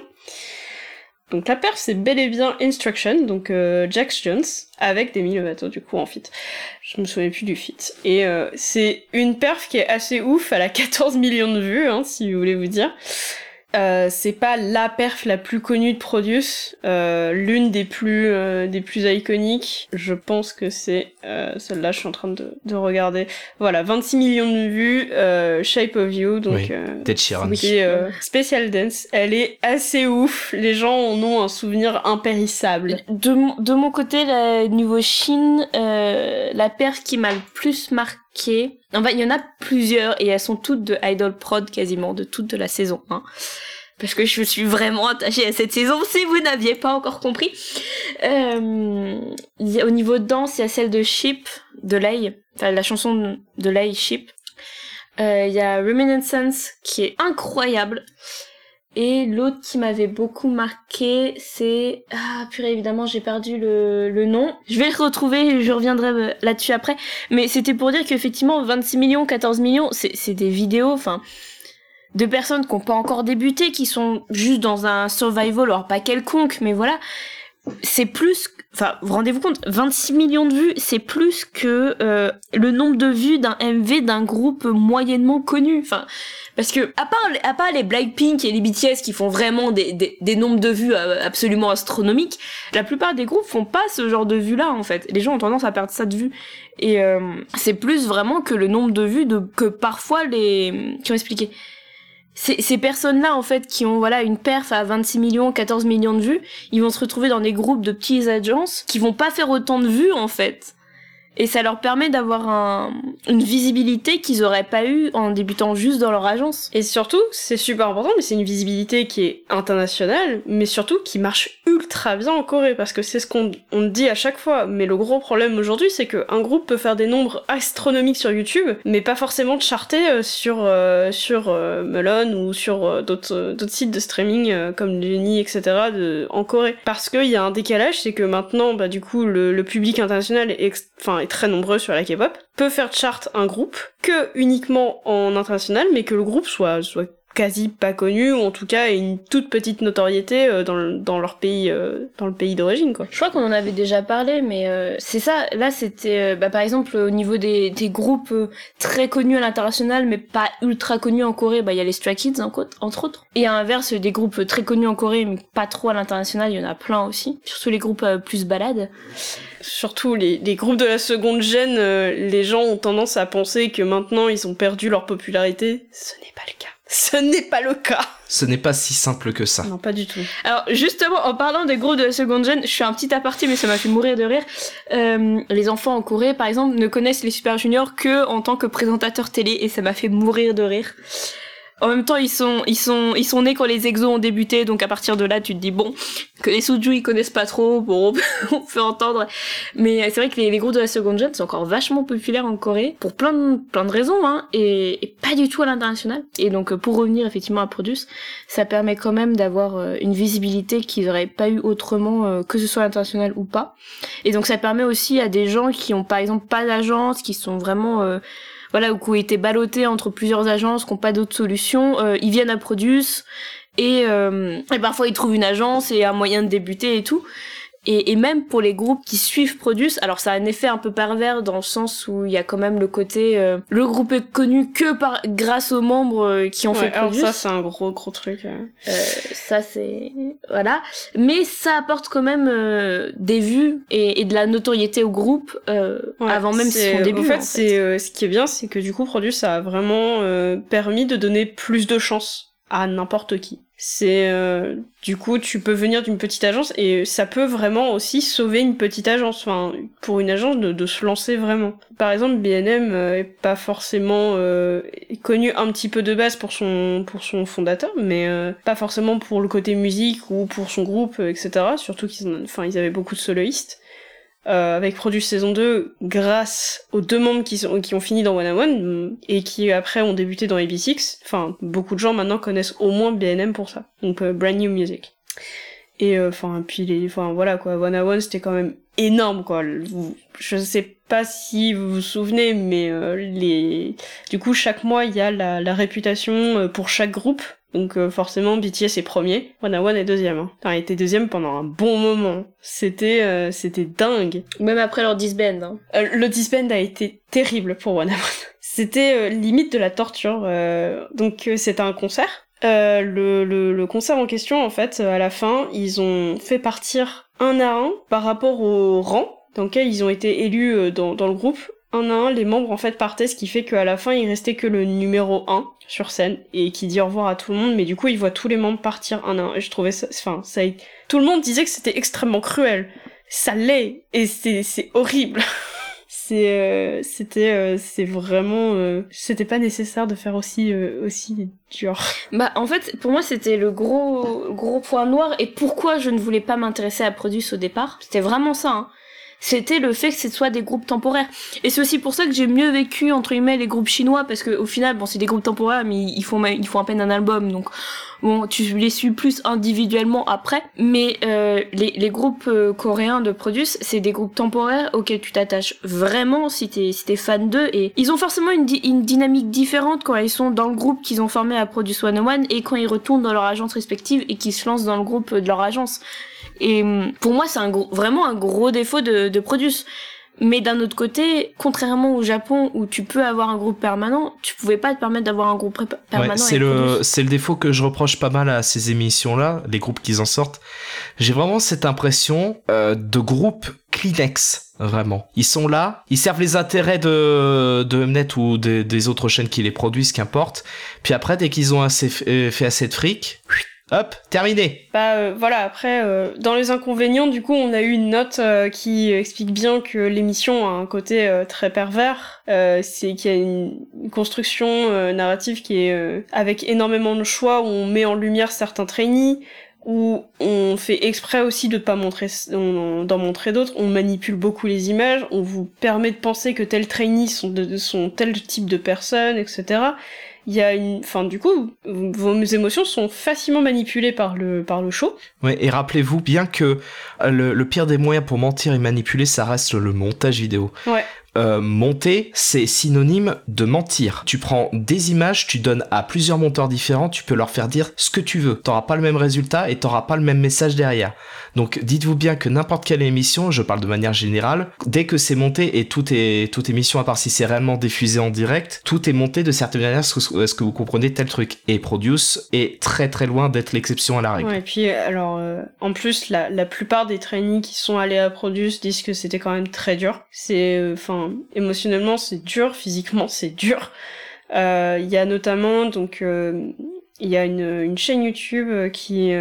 Donc la perf c'est bel et bien Instruction, donc euh, Jax Jones, avec Demi Lovato du coup en fit. Je me souviens plus du fit. Et euh, c'est une perf qui est assez ouf, elle a 14 millions de vues, hein, si vous voulez vous dire. Euh, c'est pas la perf la plus connue de Produce, euh, l'une des plus euh, des plus iconiques. Je pense que c'est celle-là. Je suis en train de, de, regarder. Voilà, 26 millions de vues. Shape of You, donc oui, Special Dance. Elle est assez ouf. Les gens en ont un souvenir impérissable. De, de mon côté, la, niveau Chine, la perf qui m'a le plus marqué, Enfin, il y en a plusieurs et elles sont toutes de Idol Prod quasiment, de toutes de la saison 1 parce que je suis vraiment attachée à cette saison, si vous n'aviez pas encore compris. Euh, au niveau de danse, il y a celle de Ship, de Lay, enfin la chanson de Lay, Ship. Euh, il y a Reminiscence, qui est incroyable. Et l'autre qui m'avait beaucoup marqué, c'est... Ah, purée, évidemment, j'ai perdu le, nom. Je vais le retrouver, je reviendrai euh, là-dessus après. Mais c'était pour dire qu'effectivement, 26 millions, 14 millions, c'est des vidéos, enfin de personnes qui n'ont pas encore débuté, qui sont juste dans un survival, alors pas quelconque, mais voilà. C'est plus, enfin, rendez-vous compte, 26 millions de vues, c'est plus que euh, le nombre de vues d'un MV d'un groupe moyennement connu. Enfin, parce que à part, à part les Blackpink et les BTS qui font vraiment des, des, nombres de vues euh, absolument astronomiques, la plupart des groupes font pas ce genre de vues-là en fait. Les gens ont tendance à perdre ça de vue. Et euh, c'est plus vraiment que le nombre de vues de que parfois les qui ont expliqué ces, personnes-là, en fait, qui ont voilà une perf à 26 millions, 14 millions de vues, ils vont se retrouver dans des groupes de petites agences qui vont pas faire autant de vues, en fait. Et ça leur permet d'avoir un, une visibilité qu'ils auraient pas eu en débutant juste dans leur agence. Et surtout, c'est super important, mais c'est une visibilité qui est internationale, mais surtout qui marche ultra bien en Corée, parce que c'est ce qu'on on dit à chaque fois. Mais le gros problème aujourd'hui, c'est qu'un groupe peut faire des nombres astronomiques sur YouTube, mais pas forcément charter euh, sur euh, sur euh, Melon ou sur d'autres d'autres sites de streaming comme Jenny, etc. En Corée, parce qu'il y a un décalage, c'est que maintenant, bah du coup, le, public international est, enfin très nombreux sur la K-pop, peut faire chart un groupe que uniquement en international, mais que le groupe soit, soit quasi pas connus ou en tout cas une toute petite notoriété euh, dans, le, dans leur pays euh, dans le pays d'origine quoi. Je crois qu'on en avait déjà parlé mais euh, c'est ça là c'était bah, par exemple au niveau des, des groupes très connus à l'international mais pas ultra connus en Corée bah il y a les Stray Kids entre autres et à l'inverse des groupes très connus en Corée mais pas trop à l'international il y en a plein aussi surtout les groupes plus balades surtout les, les, groupes de la seconde gêne, les gens ont tendance à penser que maintenant ils ont perdu leur popularité. Ce n'est pas le cas. Ce n'est pas le cas. Ce n'est pas si simple que ça. Non, pas du tout. Alors, justement, en parlant des groupes de la seconde gêne, je fais un petit aparté, mais ça m'a fait mourir de rire. Euh, les enfants en Corée, par exemple, ne connaissent les Super Juniors que en tant que présentateurs télé, et ça m'a fait mourir de rire. En même temps, ils sont, ils sont, ils sont nés quand les exos ont débuté, donc à partir de là, tu te dis bon, que les Suju ils connaissent pas trop, bon, on peut entendre. Mais c'est vrai que les, groupes de la seconde jeune sont encore vachement populaires en Corée pour plein de, plein de raisons, hein, et, pas du tout à l'international. Et donc pour revenir effectivement à Produce, ça permet quand même d'avoir euh, une visibilité qu'ils auraient pas eu autrement, euh, que ce soit à l'international ou pas. Et donc ça permet aussi à des gens qui ont par exemple pas d'agence, qui sont vraiment euh, voilà, ou qui ont été ballottés entre plusieurs agences, qui n'ont pas d'autres solutions, euh, ils viennent à Produce et, euh, et parfois ils trouvent une agence et un moyen de débuter et tout. Et, et, même pour les groupes qui suivent Produce, alors ça a un effet un peu pervers dans le sens où il y a quand même le côté euh, le groupe est connu que par grâce aux membres euh, qui ont fait Produce. Alors ça c'est un gros gros truc. Hein. Euh, ça c'est voilà, mais ça apporte quand même euh, des vues et, et, de la notoriété au groupe avant même son début. En fait, c'est ce qui est bien, c'est que du coup Produce a vraiment permis de donner plus de chance à n'importe qui. C'est euh, du coup tu peux venir d'une petite agence et ça peut vraiment aussi sauver une petite agence, enfin pour une agence de, se lancer vraiment. Par exemple BNM euh, est pas forcément euh, connu un petit peu de base pour son pour son fondateur, mais pas forcément pour le côté musique ou pour son groupe etc. Surtout qu'ils enfin ils avaient beaucoup de soloistes. Euh, avec Produce saison 2 grâce aux deux membres qui, sont, qui ont fini dans One One et qui après ont débuté dans AB6. Enfin, beaucoup de gens maintenant connaissent au moins BNM pour ça. Donc euh, Brand New Music. Et euh, enfin, puis les, enfin voilà quoi, One One c'était quand même énorme quoi. je sais pas si vous vous souvenez, mais les, du coup chaque mois il y a la, la réputation pour chaque groupe donc euh, forcément BTS est premier, One One est deuxième. Hein. Enfin, il était deuxième pendant un bon moment. C'était euh, c'était dingue. Même après leur disband. Hein. Euh, le disband a été terrible pour One One. C'était limite de la torture. donc c'était un concert. Le, le, le, concert en question, en fait, à la fin, ils ont fait partir un à un par rapport au rang dans lequel ils ont été élus dans, dans le groupe un à un, les membres en fait partaient, ce qui fait qu'à la fin il restait que le numéro 1 sur scène et qui dit au revoir à tout le monde, mais du coup il voit tous les membres partir un à un. Et je trouvais ça, enfin ça, tout le monde disait que c'était extrêmement cruel. Ça l'est et c'est horrible. euh, c'était euh, c'est vraiment euh, c'était pas nécessaire de faire aussi aussi dur. Bah en fait pour moi c'était le gros gros point noir et pourquoi je ne voulais pas m'intéresser à Produce au départ. C'était vraiment ça. Hein c'était le fait que ce soit des groupes temporaires. Et c'est aussi pour ça que j'ai mieux vécu entre guillemets les groupes chinois parce que au final bon c'est des groupes temporaires mais ils font ils font à peine un album donc bon tu les suis plus individuellement après. Mais euh, les, les groupes euh, coréens de Produce c'est des groupes temporaires auxquels tu t'attaches vraiment si t'es si t'es fan d'eux. Et ils ont forcément une, une dynamique différente quand ils sont dans le groupe qu'ils ont formé à Produce One One et quand ils retournent dans leur agence respective et qu'ils se lancent dans le groupe de leur agence et hum, pour moi, c'est un gros, vraiment un gros défaut de, de Produce. Mais d'un autre côté, contrairement au Japon où tu peux avoir un groupe permanent, tu pouvais pas te permettre d'avoir un groupe permanent. Ouais, c'est le c'est le défaut que je reproche pas mal à ces émissions là, les groupes qui en sortent. J'ai vraiment cette impression euh, de groupe Kleenex vraiment. Ils sont là, ils servent les intérêts de de Mnet ou des autres chaînes qui les produisent, qu'importe. Puis après, dès qu'ils ont assez fait assez de fric, Hop, terminé. Bah euh, voilà, après, euh, dans les inconvénients, du coup, on a eu une note euh, qui explique bien que l'émission a un côté très pervers. c'est qu'il y a une, construction narrative qui est avec énormément de choix, où on met en lumière certains trainees, où on fait exprès aussi de pas montrer d'en montrer d'autres, on manipule beaucoup les images, on vous permet de penser que tel trainee sont, de, sont tel type de personnes, etc il y a une, enfin du coup, vos émotions sont facilement manipulées par le par le show. Ouais, et rappelez-vous bien que euh, le, le, pire des moyens pour mentir et manipuler, ça reste le montage vidéo. Ouais. Euh, monter, c'est synonyme de mentir. Tu prends des images, tu donnes à plusieurs monteurs différents, tu peux leur faire dire ce que tu veux. T'auras pas le même résultat et t'auras pas le même message derrière. Donc dites-vous bien que n'importe quelle émission, je parle de manière générale, dès que c'est monté et tout est toute émission à part si c'est réellement diffusé en direct, tout est monté de certaine manière est-ce que vous comprenez tel truc? Et Produce est très très loin d'être l'exception à la règle. Ouais, et puis alors euh, en plus la, la plupart des trainees qui sont allés à Produce disent que c'était quand même très dur. C'est euh, émotionnellement c'est dur, physiquement c'est dur. Euh, Il y a notamment donc euh, il y a une, chaîne YouTube euh, qui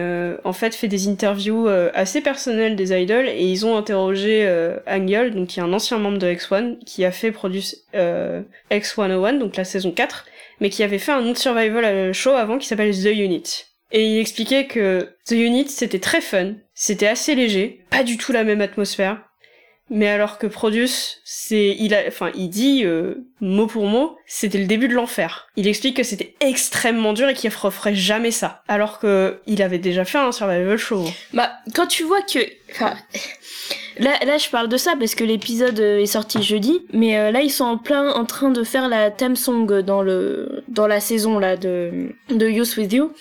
en fait fait des interviews assez personnelles des idols et ils ont interrogé euh, Angel, donc qui est un ancien membre de X1 qui a fait Produce euh, X101 donc la saison 4 mais qui avait fait un autre survival show avant qui s'appelle The Unit. Et il expliquait que The Unit c'était très fun, c'était assez léger, pas du tout la même atmosphère, mais alors que Produce, c'est, il a, enfin, il dit euh, mot pour mot, c'était le début de l'enfer. Il explique que c'était extrêmement dur et qu'il referait jamais ça, alors que il avait déjà fait un survival show. Bah, quand tu vois que, enfin, là, là, je parle de ça parce que l'épisode euh, est sorti jeudi, mais euh, là, ils sont en plein en train de faire la theme song dans le, dans la saison là de, de Youth with You.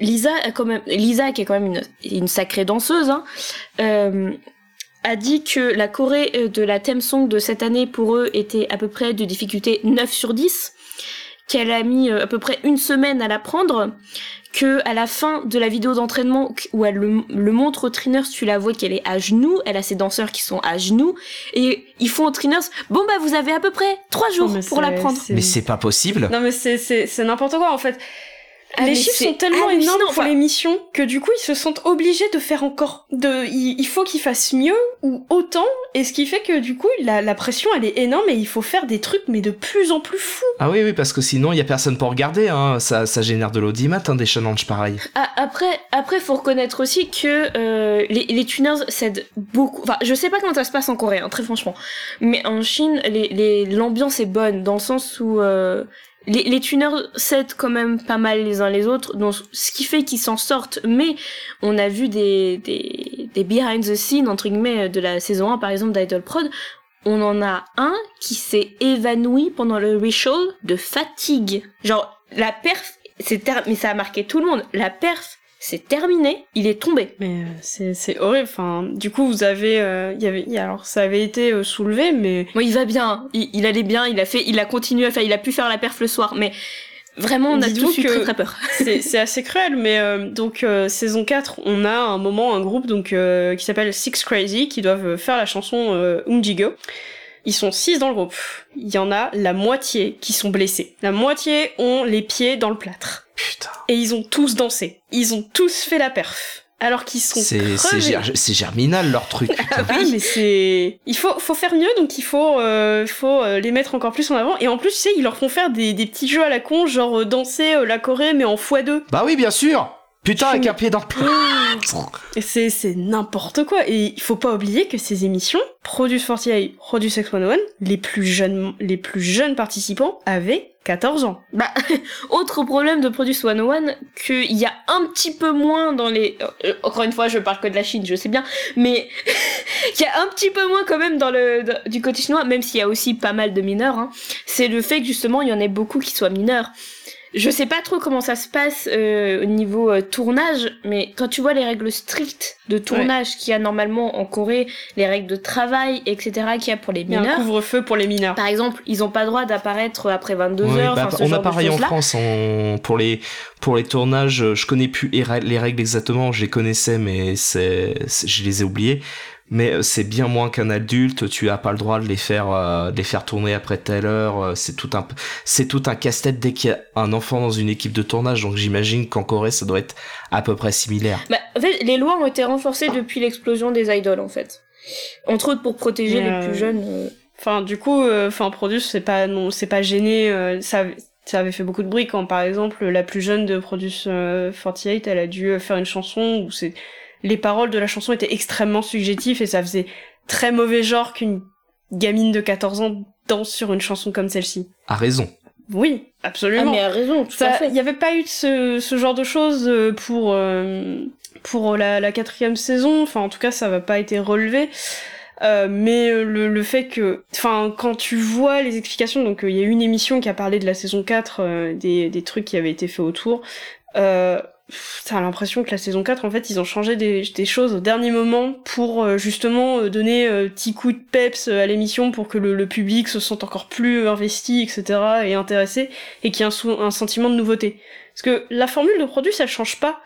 Lisa quand même, Lisa qui est quand même une, une sacrée danseuse, hein, a dit que la Corée euh, de la theme song de cette année pour eux était à peu près de difficulté 9 sur 10, qu'elle a mis euh, à peu près une semaine à l'apprendre, que à la fin de la vidéo d'entraînement où elle le, le montre aux trainers, tu la vois qu'elle est à genoux, elle a ses danseurs qui sont à genoux, et ils font aux trainers, bon bah vous avez à peu près 3 jours Non, pour l'apprendre. Mais c'est pas possible. Non mais c'est c'est c'est n'importe quoi en fait. Ah, les chiffres sont tellement énormes pour enfin- l'émission que du coup ils se sentent obligés de faire encore de il, il faut qu'ils fassent mieux ou autant et ce qui fait que du coup la, la pression elle est énorme et il faut faire des trucs mais de plus en plus fous. Ah oui, oui, parce que sinon, il y a personne pour regarder. Hein. Ça, ça génère de l'audimat, hein, des challenges pareils. Ah, après, après, faut reconnaître aussi que euh, les, les tuners s'aident beaucoup. Enfin, je sais pas comment ça se passe en Corée, hein, très franchement. Mais en Chine, les, les, l'ambiance est bonne dans le sens où euh, les, les tuners s'aident quand même pas mal les uns les autres, donc ce qui fait qu'ils s'en sortent. Mais on a vu des, des, des behind the scenes entre guillemets de la saison 1 par exemple d'Idol Prod. On en a un qui s'est évanoui pendant le ritual de fatigue. Genre la perf, c'est mais ça a marqué tout le monde. La perf, c'est terminé, il est tombé. Mais euh, c'est horrible. Enfin du coup vous avez euh, il y avait y alors ça avait été euh, soulevé mais Bon, il va bien, il, il allait bien, il a fait, il a continué à faire, il a pu faire la perf le soir, mais vraiment on a tous eu très très peur. c'est c'est assez cruel, mais euh, donc euh, saison 4, on a un moment un groupe donc euh, qui s'appelle Six Crazy qui doivent faire la chanson euh, Umjigo. Ils sont six dans le groupe. Il y en a la moitié qui sont blessés. La moitié ont les pieds dans le plâtre. Putain. Et ils ont tous dansé. Ils ont tous fait la perf. Alors qu'ils sont C'est germinal leur truc. Ah mais c'est il faut faut faire mieux donc il faut euh, faut euh, les mettre encore plus en avant et en plus tu sais ils leur font faire des, des petits jeux à la con genre euh, danser euh, la Corée mais en x2 bah oui, bien sûr. Putain, avec un pied dans le et c'est c'est n'importe quoi. Et il faut pas oublier que ces émissions Produce 48 Produce X101 les plus jeunes les plus jeunes participants avaient 14 ans. Bah, autre problème de Produce 101, qu'il y a un petit peu moins dans les... euh, encore une fois, je parle que de la Chine, je sais bien, mais il y a un petit peu moins quand même dans le du côté chinois, même s'il y a aussi pas mal de mineurs, hein, c'est le fait que justement, il y en ait beaucoup qui soient mineurs. Je sais pas trop comment ça se passe euh, au niveau euh, tournage, mais quand tu vois les règles strictes de tournage qu'il y a normalement en Corée, les règles de travail, etc., qu'il y a pour les il y a un mineurs, couvre-feu pour les mineurs par exemple, ils ont pas le droit d'apparaître après 22 Oui, heures, bah, ce on genre a pareil en. France on- pour les pour les tournages. Je connais plus les rè- les règles exactement. Je les connaissais, mais c'est c'est- je les ai oubliées. Mais euh, c'est bien moins qu'un adulte. Tu as pas le droit de les faire euh, de les faire tourner après telle heure. euh, C'est tout un c'est tout un casse-tête dès qu'il y a un enfant dans une équipe de tournage. Donc j'imagine qu'en Corée ça doit être à peu près similaire. Bah, en fait, les lois ont été renforcées depuis l'explosion des idoles, en fait. Entre autres pour protéger les plus jeunes. Enfin, du coup, euh, enfin, Produce, c'est pas, non, c'est pas gêné. euh, ça, ça avait fait beaucoup de bruit quand, par exemple, la plus jeune de Produce euh, 48, elle a dû faire une chanson où c'est, les paroles de la chanson étaient extrêmement subjectives et ça faisait très mauvais genre qu'une gamine de 14 ans danse sur une chanson comme celle-ci. A raison. Oui, Ah, absolument. mais a raison, tout à Ça, fait. il n'y avait pas eu de ce, ce genre de choses euh, pour euh, pour la, la quatrième saison. Enfin, en tout cas, ça va pas été relevé. Euh, mais le, le, fait que, enfin, quand tu vois les explications, donc il y a une émission qui a parlé de la saison 4, des, des trucs qui avaient été faits autour. Euh, t'as l'impression que la saison 4, en fait, ils ont changé des, choses au dernier moment pour justement donner un petit coup de peps à l'émission pour que le, public se sente encore plus investi, etc. et intéressé, et qu'il y ait un, sentiment de nouveauté. Parce que la formule de produit, ça change pas.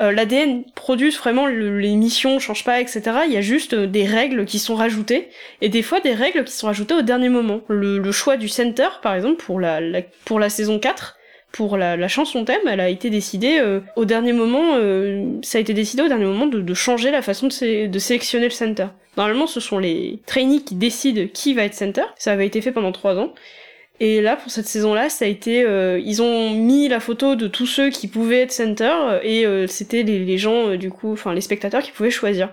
Euh, L'ADN produit vraiment, l'émission change pas, etc. Il y a juste euh, des règles qui sont rajoutées, et des fois des règles qui sont rajoutées au dernier moment. Le, choix du center, par exemple, pour la, la pour la saison 4, pour la, la, chanson thème, elle a été décidée euh, au dernier moment, euh, ça a été décidé au dernier moment de, de changer la façon de, sélectionner le center. Normalement, ce sont les trainees qui décident qui va être center. Ça avait été fait pendant trois ans. Et là, pour cette saison-là, ça a été, euh, ils ont mis la photo de tous ceux qui pouvaient être center et euh, c'était les, les, gens, euh, du coup, enfin les spectateurs qui pouvaient choisir.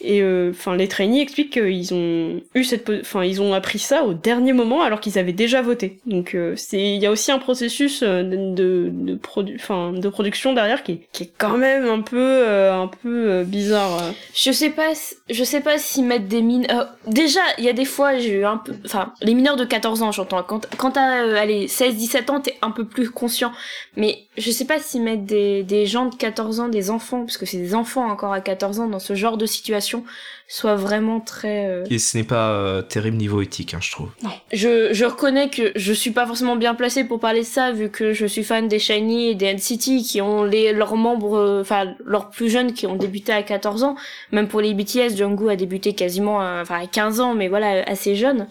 Et euh, enfin, les trainees expliquent qu'ils ont eu cette, enfin, ils ont appris ça au dernier moment alors qu'ils avaient déjà voté. Donc euh, c'est, il y a aussi un processus euh, de de, de, produ de production derrière qui est, qui est quand même un peu, un peu bizarre. Je sais pas, je sais pas s'ils mettent des mines. déjà, il y a des fois, j'ai eu un peu, enfin, les mineurs de 14 ans, j'entends. Quand, quand t'as, allez, 16-17 ans, t'es un peu plus conscient. Mais je sais pas s'ils mettent des, des gens de 14 ans, des enfants, parce que c'est des enfants encore à 14 ans dans ce genre de situation soit vraiment très... Euh, Et ce n'est pas euh, terrible niveau éthique, hein, je trouve. Non. Je, je reconnais que je suis pas forcément bien placée pour parler de ça, vu que je suis fan des Shiny et des NCT, qui ont les, leurs membres, euh, enfin, leurs plus jeunes qui ont débuté à 14 ans. Même pour les BTS, Jungkook a débuté quasiment à, enfin, à 15 ans, mais voilà, assez jeune.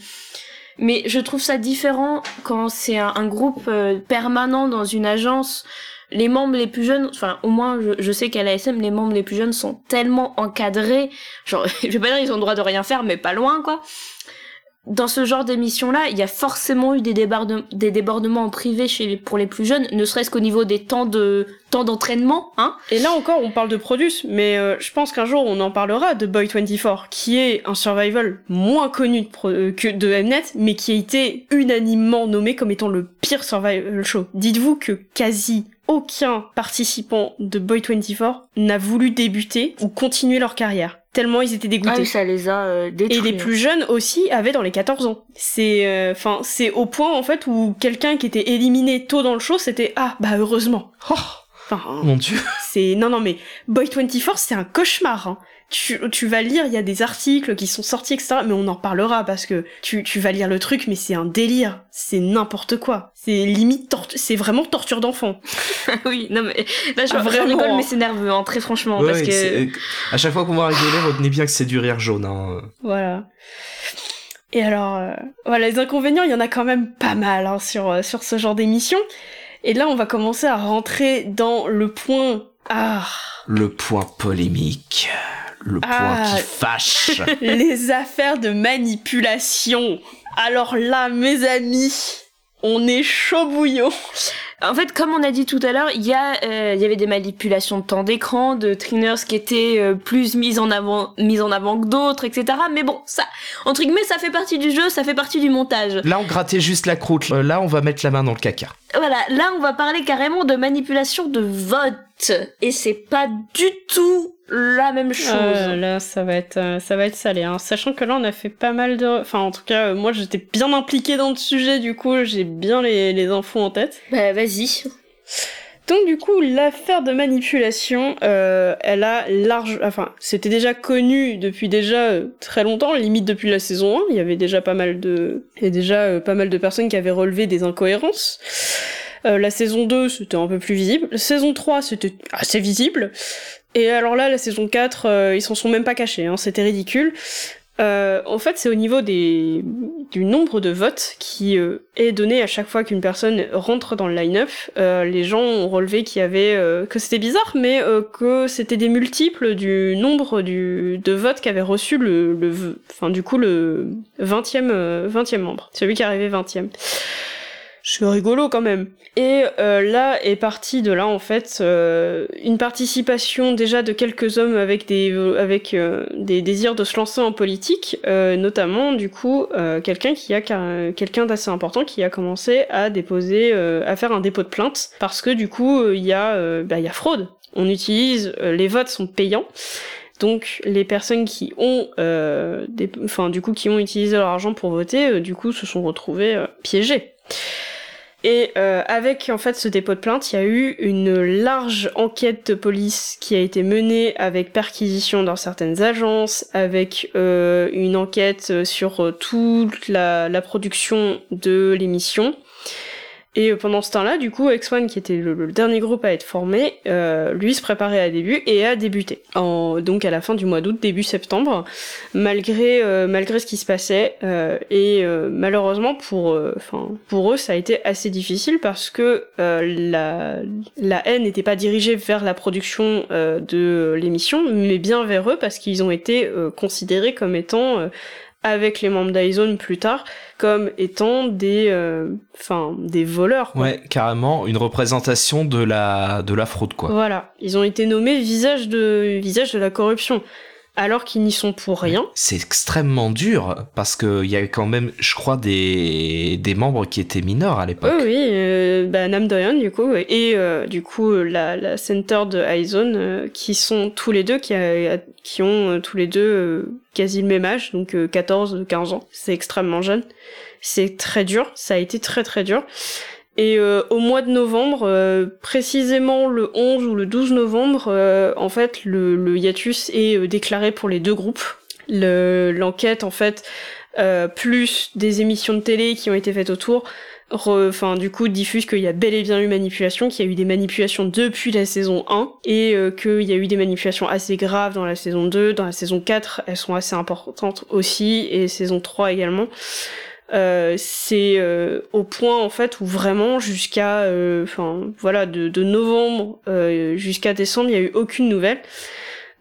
Mais je trouve ça différent quand c'est un, un groupe permanent dans une agence les membres les plus jeunes, enfin au moins je, sais qu'à l'ASM les membres les plus jeunes sont tellement encadrés, genre je vais pas dire ils ont le droit de rien faire mais pas loin quoi. Dans ce genre d'émission là, il y a forcément eu des, débordements en privé chez les, pour les plus jeunes, ne serait-ce qu'au niveau des temps de temps d'entraînement, hein. Et là encore, on parle de Produce, mais euh, je pense qu'un jour on en parlera de Boy 24, qui est un survival moins connu euh, que de Mnet, mais qui a été unanimement nommé comme étant le pire survival show. Dites-vous que quasi aucun participant de Boy 24 n'a voulu débuter ou continuer leur carrière. Tellement ils étaient dégoûtés. Ah ça les a euh, détruits. Et les plus jeunes aussi avaient dans les 14 ans. C'est, euh, enfin, c'est au point en fait où quelqu'un qui était éliminé tôt dans le show, c'était ah bah heureusement. Oh, enfin, mon dieu. C'est non non mais Boy 24 c'est un cauchemar. Hein tu, tu vas lire, il y a des articles qui sont sortis, etc. Mais on en parlera parce que tu, tu vas lire le truc, mais c'est un délire. C'est n'importe quoi. C'est limite torture, c'est vraiment torture d'enfant. oui, non mais là je ah, rigole, mais c'est nerveux, hein, très franchement. parce que... À chaque fois qu'on va rigoler, retenez bien que c'est du rire jaune. Hein. Voilà. Et alors, euh, voilà, les inconvénients, il y en a quand même pas mal hein, sur, euh, sur ce genre d'émission. Et là, on va commencer à rentrer dans le point... Ah. Le point polémique le point qui ah, fâche. les affaires de manipulation. Alors là, mes amis, on est chaud bouillon. En fait, comme on a dit tout à l'heure, il y a, euh, il y avait des manipulations de temps d'écran, de trainers qui étaient euh, plus mises en avant, mises en avant que d'autres, etc. Mais bon, ça, entre guillemets, ça fait partie du jeu, ça fait partie du montage. Là, on grattait juste la croûte. Euh, là, on va mettre la main dans le caca. Voilà, là, on va parler carrément de manipulation de vote, et c'est pas du tout la même chose. là, ça va être, euh, ça va être salé. Hein. Sachant que là, on a fait pas mal de, enfin, en tout cas, euh, moi, j'étais bien impliquée dans le sujet. Du coup, j'ai bien les, les infos en tête. Bah, vas-y. Donc du coup, l'affaire de manipulation, euh, elle a large, enfin, c'était déjà connu depuis déjà très longtemps, limite depuis la saison 1. Il y avait déjà pas mal de, il y a déjà pas mal de personnes qui avaient relevé des incohérences. Euh, la saison 2, c'était un peu plus visible. La saison 3, c'était assez visible. Et alors là, la saison 4, euh, ils s'en sont même pas cachés, hein, c'était ridicule. Euh, en fait, c'est au niveau des... du nombre de votes qui euh, est donné à chaque fois qu'une personne rentre dans le line-up. Euh, les gens ont relevé qu'il y avait que c'était bizarre, mais que c'était des multiples du nombre de votes qu'avait reçu le, enfin du coup le 20e, 20e membre, celui qui arrivait 20e je suis rigolo quand même. Et euh, là est partie de là en fait euh, une participation déjà de quelques hommes avec des euh, avec des désirs de se lancer en politique, notamment du coup quelqu'un qui a quelqu'un d'assez important qui a commencé à déposer à faire un dépôt de plainte parce que du coup il y a bah, il y a fraude. On utilise les votes sont payants. Donc les personnes qui ont, des, enfin du coup qui ont utilisé leur argent pour voter, du coup se sont retrouvées piégées. Et euh, avec en fait ce dépôt de plainte, il y a eu une large enquête de police qui a été menée avec perquisition dans certaines agences, avec euh, une enquête sur euh, toute la, la production de l'émission. Et euh, pendant ce temps-là, du coup, X1, qui était le, dernier groupe à être formé, euh, lui se préparait à début et a débuté. En, donc à la fin du mois d'août, début septembre, malgré euh, malgré ce qui se passait. Euh, et euh, malheureusement pour, enfin pour eux, ça a été assez difficile parce que la la haine n'était pas dirigée vers la production de l'émission, mais bien vers eux parce qu'ils ont été considérés comme étant avec les membres d'Aizone plus tard comme étant des euh, enfin des voleurs quoi. Ouais, carrément une représentation de la de la fraude quoi. Voilà, ils ont été nommés visage de visage de la corruption alors qu'ils n'y sont pour rien. C'est extrêmement dur parce qu'il y a quand même, je crois, des, des membres qui étaient mineurs à l'époque. Oui, oui, euh, bah, Nam Doyon du coup et euh, du coup la, la center de Aizone euh, qui sont tous les deux qui, a, qui ont euh, tous les deux euh, quasi le même âge, donc 14-15 ans. C'est extrêmement jeune. C'est très dur. Ça a été très très dur. Et euh, au mois de novembre, euh, précisément le 11 ou le 12 novembre, euh, en fait, le, le, hiatus est déclaré pour les deux groupes. L'enquête, en fait, plus des émissions de télé qui ont été faites autour, enfin du coup diffuse qu'il y a bel et bien eu manipulation, qu'il y a eu des manipulations depuis la saison 1 et qu'il y a eu des manipulations assez graves dans la saison 2, dans la saison 4 elles sont assez importantes aussi et saison 3 également. Euh, c'est euh, au point en fait où vraiment jusqu'à euh, enfin voilà de, de novembre jusqu'à décembre il y a eu aucune nouvelle.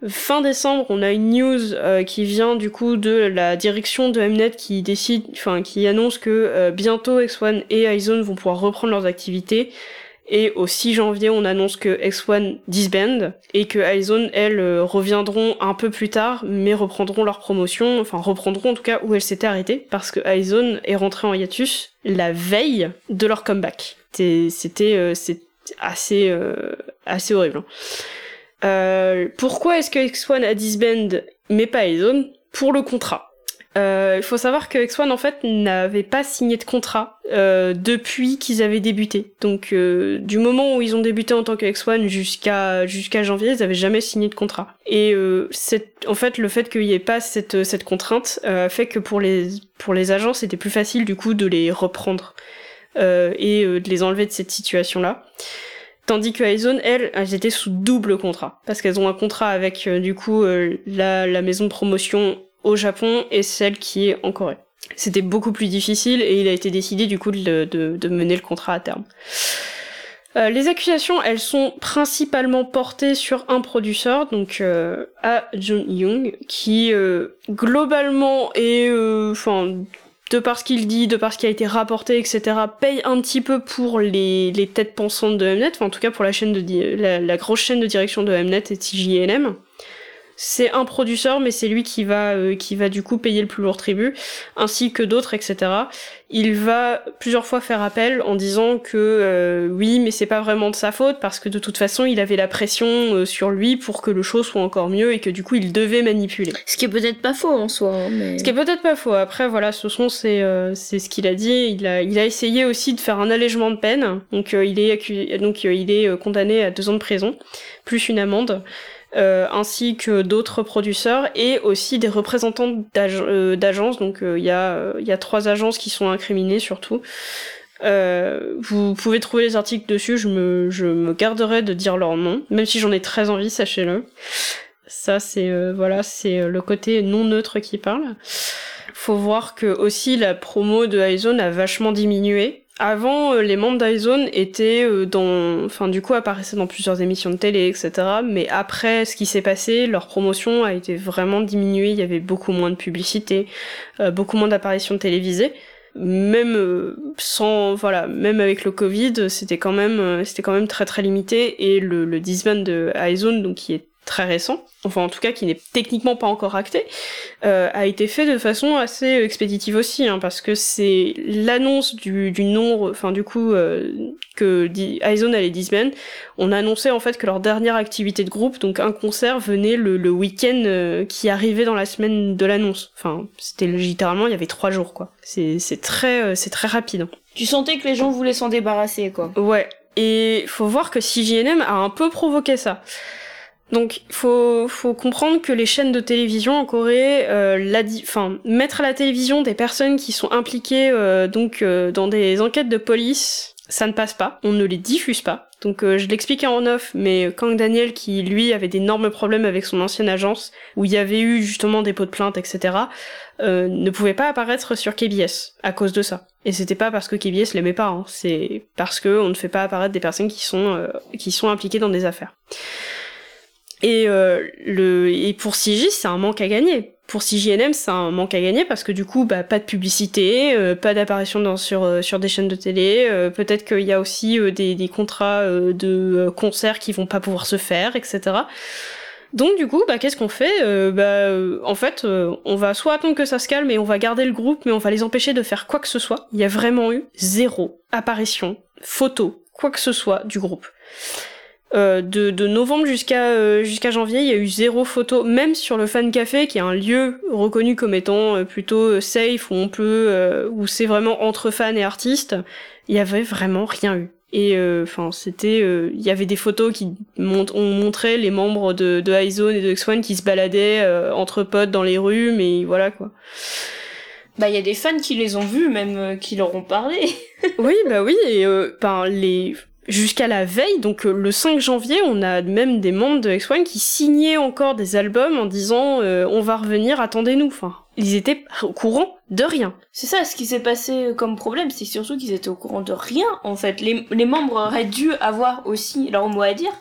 Fin décembre on a une news qui vient du coup de la direction de Mnet qui décide enfin qui annonce que bientôt X1 et iZone vont pouvoir reprendre leurs activités et au 6 janvier, on annonce que X1 disband et que iZone, elles, euh, reviendront un peu plus tard, mais reprendront leur promotion, enfin reprendront en tout cas où elles s'étaient arrêtées, parce que iZone est rentré en hiatus la veille de leur comeback. C'était euh, assez, euh, assez horrible. Hein. Euh, pourquoi est-ce que X1 a disband mais pas iZone Pour le contrat. Euh, il faut savoir que X1 en fait n'avait pas signé de contrat euh, depuis qu'ils avaient débuté. Donc euh, du moment où ils ont débuté en tant que X1 jusqu'à jusqu'à janvier, ils avaient jamais signé de contrat. Et euh, en fait le fait qu'il n'y ait pas cette cette contrainte euh, fait que pour les pour les agents c'était plus facile du coup de les reprendre et de les enlever de cette situation là. Tandis que iZone, elles, elles étaient sous double contrat. Parce qu'elles ont un contrat avec, du coup, la, la maison de promotion au Japon et celle qui est en Corée. C'était beaucoup plus difficile et il a été décidé du coup de, de, mener le contrat à terme. Euh, les accusations, elles sont principalement portées sur un producteur, donc euh, A. Jun Young, qui euh, globalement est, euh, enfin, de par ce qu'il dit, de par ce qui a été rapporté, etc., paye un petit peu pour les, les têtes pensantes de Mnet, enfin en tout cas pour la chaîne de la, la grosse chaîne de direction de Mnet et TJLM c'est un producteur, mais c'est lui qui va euh, qui va du coup payer le plus lourd tribut, ainsi que d'autres, etc. Il va plusieurs fois faire appel en disant que euh, oui, mais c'est pas vraiment de sa faute parce que de toute façon, il avait la pression euh, sur lui pour que le show soit encore mieux et que du coup, il devait manipuler. Ce qui est peut-être pas faux en soi. Hein, mais... Ce qui est peut-être pas faux. Après, voilà, ce sont c'est c'est ce qu'il a dit. Il a il a essayé aussi de faire un allègement de peine. Donc il est accusé, donc il est condamné à deux ans de prison plus une amende. Euh, ainsi que d'autres producteurs et aussi des représentants euh, d'agences. Donc il euh, y, a, y a trois agences qui sont incriminées surtout. vous pouvez trouver les articles dessus, je me, je me garderai de dire leur nom, même si j'en ai très envie, sachez-le. Ça, c'est voilà, c'est le côté non neutre qui parle. Faut voir que aussi la promo de iZone a vachement diminué avant, euh, les membres d'iZone étaient euh, dans, enfin du coup apparaissaient dans plusieurs émissions de télé, etc. Mais après ce qui s'est passé, leur promotion a été vraiment diminuée. Il y avait beaucoup moins de publicité, euh, beaucoup moins d'apparitions télévisées. Même sans, voilà, même avec le Covid, c'était quand même, c'était quand même très très limité. Et le, le disband de iZone, donc qui est très récent, enfin en tout cas qui n'est techniquement pas encore acté, euh, a été fait de façon assez expéditive aussi, hein, parce que c'est l'annonce du, du nom, enfin du coup euh, que Aizone allait disband, on a annoncé en fait que leur dernière activité de groupe, donc un concert, venait le, le week-end euh, qui arrivait dans la semaine de l'annonce. Enfin, c'était littéralement il y avait trois jours quoi. C'est c'est très euh, c'est très rapide. Hein. Tu sentais que les gens voulaient s'en débarrasser quoi. Ouais. Et faut voir que CJNM a un peu provoqué ça. Donc, faut, faut comprendre que les chaînes de télévision en Corée, euh, mettre à la télévision des personnes qui sont impliquées euh, donc euh, dans des enquêtes de police, ça ne passe pas. On ne les diffuse pas. Donc, euh, je l'expliquais en off, mais Kang Daniel, qui lui avait d'énormes problèmes avec son ancienne agence, où il y avait eu justement des pots de plainte, etc., ne pouvait pas apparaître sur KBS à cause de ça. Et c'était pas parce que KBS l'aimait pas, hein. c'est parce que on ne fait pas apparaître des personnes qui sont impliquées dans des affaires. Et, euh, le, et pour CJ, c'est un manque à gagner. Pour CJNM, c'est un manque à gagner parce que du coup, bah, pas de publicité, euh, pas d'apparition sur, euh, sur des chaînes de télé. Euh, peut-être qu'il y a aussi des, des, contrats de concerts qui vont pas pouvoir se faire, etc. Donc du coup, bah, qu'est-ce qu'on fait? Bah, En fait, on va soit attendre que ça se calme et on va garder le groupe, mais on va les empêcher de faire quoi que ce soit. Il y a vraiment eu zéro apparition, photo, quoi que ce soit du groupe. Euh, de, de, novembre jusqu'à euh, jusqu'à janvier, il y a eu zéro photo, même sur le fan café, qui est un lieu reconnu comme étant euh, plutôt safe, où on peut, où c'est vraiment entre fans et artistes. Il y avait vraiment rien eu. Et enfin, c'était, il y avait des photos qui mont ont montré les membres de, de iZone et de X1 qui se baladaient entre potes dans les rues, mais voilà quoi. Bah, il y a des fans qui les ont vus, même qui leur ont parlé. oui, bah oui, et ben les jusqu'à la veille, donc euh, le 5 janvier, on a même des membres de X1 qui signaient encore des albums en disant euh, on va revenir, attendez-nous. Ils étaient au courant de rien. C'est ça, ce qui s'est passé comme problème, c'est surtout qu'ils étaient au courant de rien. En fait, les, les membres auraient dû avoir aussi leur mot à dire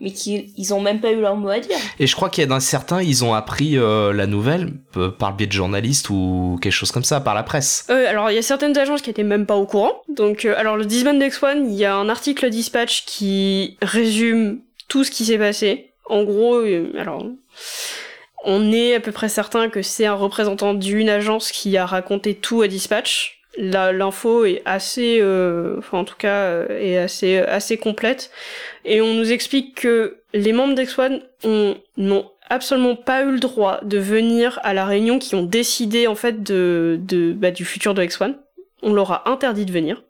mais qui ils ont même pas eu leur mot à dire. Et je crois qu'il y a d'un certains, ils ont appris euh, la nouvelle euh, par le biais de journalistes ou quelque chose comme ça, par la presse. Euh, alors il y a certaines agences qui étaient même pas au courant. Donc euh, alors le Disband X1, il y a un article dispatch qui résume tout ce qui s'est passé. En gros, alors on est à peu près certain que c'est un représentant d'une agence qui a raconté tout à dispatch l'info est assez, euh, enfin en tout cas, est assez assez complète. Et on nous explique que les membres d'X1 n'ont absolument pas eu le droit de venir à la réunion qui ont décidé en fait de, bah, du futur de X1. On leur a interdit de venir.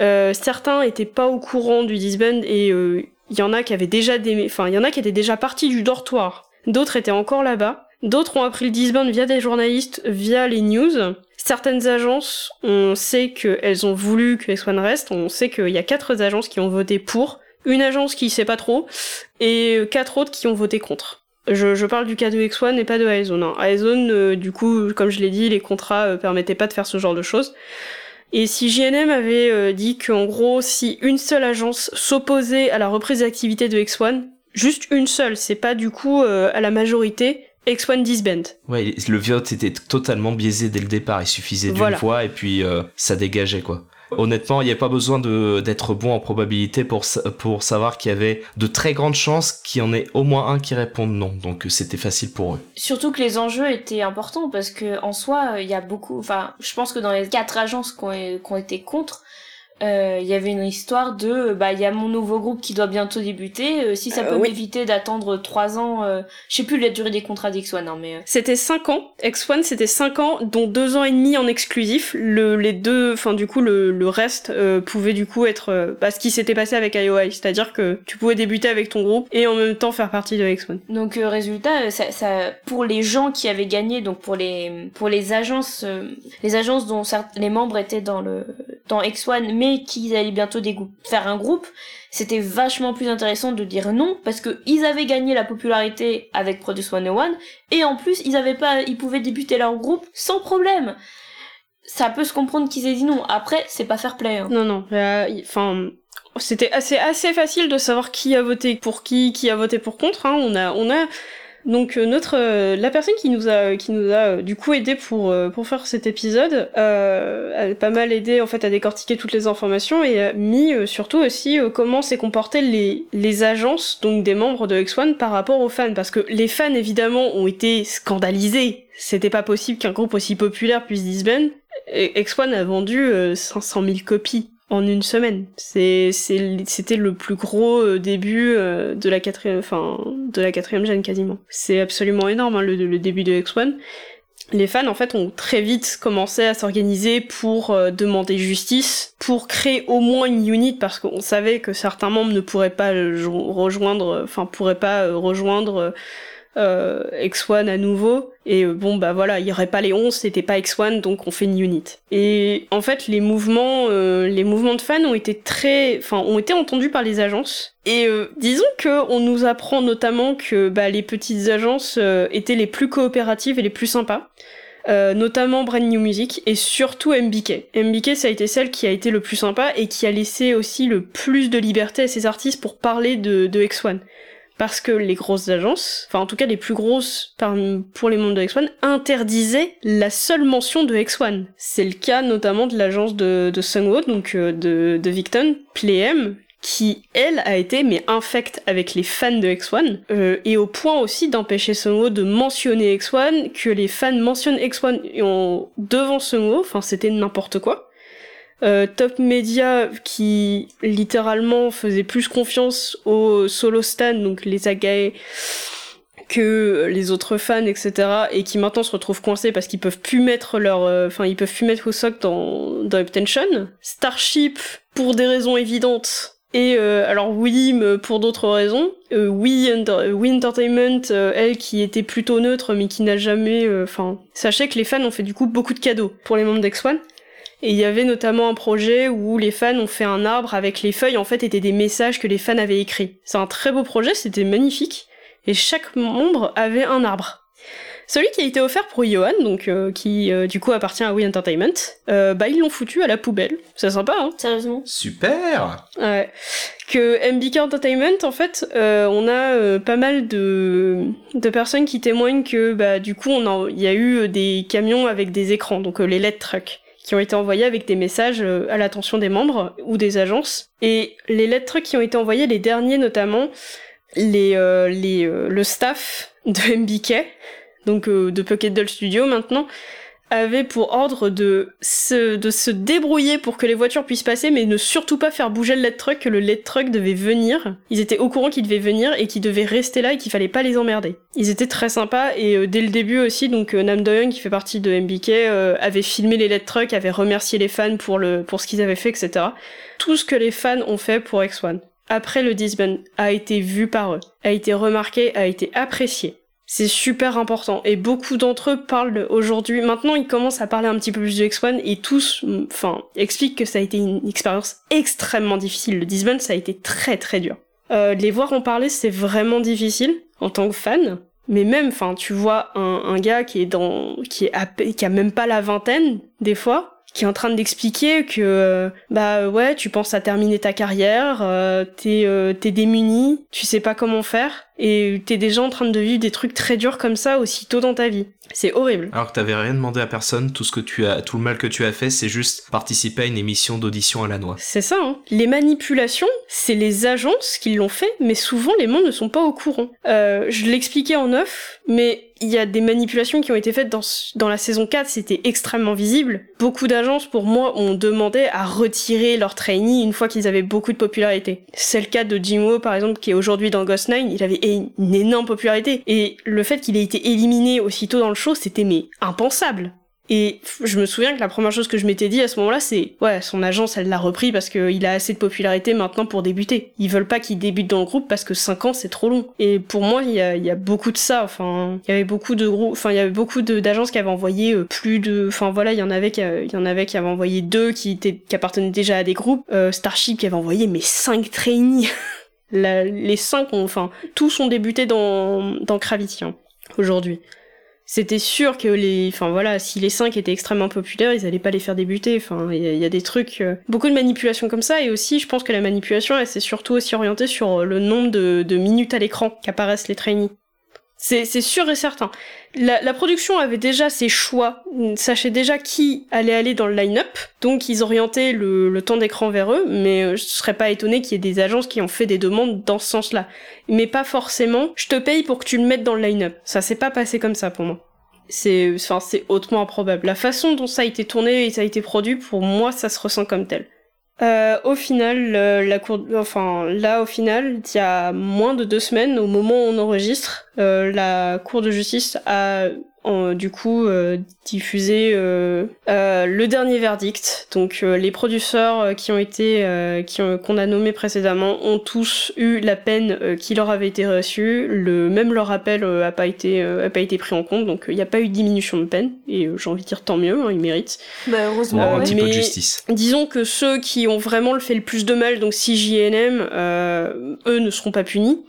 Euh, certains étaient pas au courant du disband et il y en a qui avaient déjà enfin il y en a qui étaient déjà partis du dortoir. D'autres étaient encore là-bas. D'autres ont appris le disband via des journalistes, via les news. Certaines agences, on sait qu'elles ont voulu que X1 reste. On sait qu'il y a quatre agences qui ont voté pour, une agence qui sait pas trop, et quatre autres qui ont voté contre. Je, je parle du cas de X1 et pas de Aizone. Hein. Euh, du coup, comme je l'ai dit, les contrats euh, permettaient pas de faire ce genre de choses. Et si JNM avait euh, dit qu'en gros, si une seule agence s'opposait à la reprise d'activité de X1, juste une seule, c'est pas du coup à la majorité, X1 disband. Ouais, le vote était totalement biaisé dès le départ. Il suffisait d'une fois et puis euh, ça dégageait quoi. Honnêtement, il n'y a pas besoin d'être bon en probabilité pour, savoir qu'il y avait de très grandes chances qu'il y en ait au moins un qui réponde non. Donc c'était facile pour eux. Surtout que les enjeux étaient importants parce que en soi, il y a beaucoup. Enfin, je pense que dans les quatre agences qui ont été contre, euh, il y avait une histoire de bah il y a mon nouveau groupe qui doit bientôt débuter. Euh, si ça euh, peut m'éviter d'attendre trois ans je sais plus la durée des contrats d'X1 non mais c'était cinq ans. X1 c'était cinq ans dont deux ans et demi en exclusif. Le les deux enfin du coup le, le reste pouvait du coup être bah, ce qui s'était passé avec IOI c'est-à-dire que tu pouvais débuter avec ton groupe et en même temps faire partie de X1 donc résultat ça, ça pour les gens qui avaient gagné donc pour les pour les agences les agences dont les membres étaient dans le dans X1 mais qu'ils allaient bientôt faire un groupe, c'était vachement plus intéressant de dire non parce que ils avaient gagné la popularité avec Produce 101 et en plus ils avaient pas, ils pouvaient débuter leur groupe sans problème. Ça peut se comprendre qu'ils aient dit non. Après, c'est pas fair play. Hein. Non, non. Enfin, c'était assez assez facile de savoir qui a voté pour qui, qui a voté pour contre. Hein. On a on a Donc euh, notre euh, la personne qui nous a qui nous a euh, du coup aidé pour euh, pour faire cet épisode a pas mal aidé en fait à décortiquer toutes les informations et a mis surtout aussi comment s'est comporté les les agences donc des membres de X1 par rapport aux fans parce que les fans évidemment ont été scandalisés. C'était pas possible qu'un groupe aussi populaire puisse disband. Et X1 a vendu euh, 500 000 copies en une semaine. C'était le plus gros euh, début euh, de la quatrième, enfin, de la quatrième gêne quasiment. C'est absolument énorme, hein, le, début de X1. Les fans, en fait, ont très vite commencé à s'organiser pour euh, demander justice, pour créer au moins une unit, parce qu'on savait que certains membres ne pourraient pas jo- rejoindre, enfin, pourraient pas rejoindre euh, X1 à nouveau. Et euh, bon, bah voilà, il y aurait pas les 11, c'était pas X1, donc on fait une unit. Et en fait, les mouvements, euh, les mouvements de fans ont été très, enfin, ont été entendus par les agences. Et euh, disons que on nous apprend notamment que bah, les petites agences euh, étaient les plus coopératives et les plus sympas. Euh, notamment Brand New Music et surtout MBK. MBK ça a été celle qui a été le plus sympa et qui a laissé aussi le plus de liberté à ses artistes pour parler de, de X1 parce que les grosses agences, enfin en tout cas les plus grosses pour les membres de X1, interdisaient la seule mention de X1. C'est le cas notamment de l'agence de, de donc euh, de, de Victon, Playem, qui elle a été mais infecte avec les fans de X1 euh, et au point aussi d'empêcher Sungwo de mentionner X1, que les fans mentionnent X1 en- devant Sungwo, enfin c'était n'importe quoi. Euh, Top Media qui littéralement faisait plus confiance aux solo stan, donc les Agae, que les autres fans, etc. et qui maintenant se retrouvent coincés parce qu'ils peuvent plus mettre leur, euh, enfin ils peuvent plus mettre Hoosok dans dans Uptension. Starship pour des raisons évidentes. Et euh, alors Willim pour d'autres raisons. Euh, Wii Entertainment, euh, elle qui était plutôt neutre mais qui n'a jamais... euh, Enfin, sachez que les fans ont fait du coup beaucoup de cadeaux pour les membres d'X1. Et il y avait notamment un projet où les fans ont fait un arbre avec les feuilles, en fait, étaient des messages que les fans avaient écrits. C'est un très beau projet, c'était magnifique. Et chaque membre avait un arbre. Celui qui a été offert pour Johan, donc euh, qui euh, du coup appartient à Wii Entertainment, euh, bah ils l'ont foutu à la poubelle. C'est sympa, hein Sérieusement Super Ouais. Que MBK Entertainment, en fait, euh, on a euh, pas mal de, de personnes qui témoignent que, bah, du coup, on a, il y a eu des camions avec des écrans, donc euh, les LED trucks, qui ont été envoyés avec des messages euh, à l'attention des membres ou des agences. Et les LED trucks qui ont été envoyés, les derniers notamment, les, euh, les, euh, le staff de MBK, donc euh, de Pocket Doll Studio maintenant, avait pour ordre de se, de se débrouiller pour que les voitures puissent passer, mais ne surtout pas faire bouger le LED truck, que le LED truck devait venir. Ils étaient au courant qu'il devait venir et qu'il devait rester là et qu'il fallait pas les emmerder. Ils étaient très sympas et euh, dès le début aussi, donc euh, Nam Doyoung, qui fait partie de MBK, euh, avait filmé les LED trucks, avait remercié les fans pour, le, pour ce qu'ils avaient fait, etc. Tout ce que les fans ont fait pour X1 après le disband a été vu par eux, a été remarqué, a été apprécié. C'est super important et beaucoup d'entre eux parlent aujourd'hui. Maintenant, ils commencent à parler un petit peu plus de X1 et tous, enfin, expliquent que ça a été une expérience extrêmement difficile. Le disband, ça a été très très dur. Euh, les voir en parler, c'est vraiment difficile en tant que fan. Mais même, enfin, tu vois un, gars qui est dans, qui est qui a même pas la vingtaine des fois, qui est en train d'expliquer que euh, bah ouais, tu penses à terminer ta carrière, euh, t'es euh, t'es démuni, tu sais pas comment faire et t'es déjà en train de vivre des trucs très durs comme ça aussitôt dans ta vie. C'est horrible. Alors que t'avais rien demandé à personne, tout ce que tu as, tout le mal que tu as fait, c'est juste participer à une émission d'audition à la noix. C'est ça, hein. Les manipulations, c'est les agences qui l'ont fait, mais souvent les membres ne sont pas au courant. Euh, je l'expliquais en off, mais il y a des manipulations qui ont été faites dans, la saison 4, c'était extrêmement visible. Beaucoup d'agences, pour moi, ont demandé à retirer leurs trainees une fois qu'ils avaient beaucoup de popularité. C'est le cas de Jimbo, par exemple, qui est aujourd'hui dans Ghost 9, il avait une énorme popularité. Et le fait qu'il ait été éliminé aussitôt dans le show, c'était mais impensable. Et je me souviens que la première chose que je m'étais dit à ce moment-là, c'est ouais, son agence, elle l'a repris parce qu'il a assez de popularité maintenant pour débuter. Ils veulent pas qu'il débute dans le groupe parce que 5 ans c'est trop long. Et pour moi, il y a, beaucoup de ça. Enfin, il y avait beaucoup de groupes, enfin il y avait beaucoup d'agences qui avaient envoyé euh, plus de, enfin voilà, il y en avait qui, y en avait qui avaient envoyé deux qui étaient, qui appartenaient déjà à des groupes. Euh, Starship qui avait envoyé mais 5 trainees. Les 5 ont, enfin tous ont débuté dans dans Gravity hein, aujourd'hui c'était sûr que les, enfin voilà, si les 5 étaient extrêmement populaires, ils allaient pas les faire débuter. Enfin, il y, a- des trucs, euh, beaucoup de manipulations comme ça, et aussi, je pense que la manipulation, elle s'est surtout aussi orientée sur le nombre de, de minutes à l'écran qu'apparaissent les trainees. C'est sûr et certain. La, production avait déjà ses choix, sachait déjà qui allait aller dans le line-up, donc ils orientaient le, temps d'écran vers eux, mais euh, je serais pas étonné qu'il y ait des agences qui ont fait des demandes dans ce sens-là. Mais pas forcément, je te paye pour que tu le mettes dans le line-up. Ça s'est pas passé comme ça pour moi. C'est, enfin, c'est hautement improbable. La façon dont ça a été tourné et ça a été produit, pour moi, ça se ressent comme tel. Euh, au final, la cour... enfin là, au final, il y a moins de deux semaines, au moment où on enregistre, euh, la Cour de justice a du coup euh, diffusé euh, euh, le dernier verdict. Donc les producteurs qui ont été qui ont qu'on a nommés précédemment ont tous eu la peine qui leur avait été reçue. Le même leur appel a pas été a pas été pris en compte. Donc il n'y a pas eu de diminution de peine et j'ai envie de dire tant mieux, hein, ils méritent. Bah, heureusement. un petit peu de justice. Disons que ceux qui ont vraiment le fait le plus de mal, donc CJNM, eux ne seront pas punis.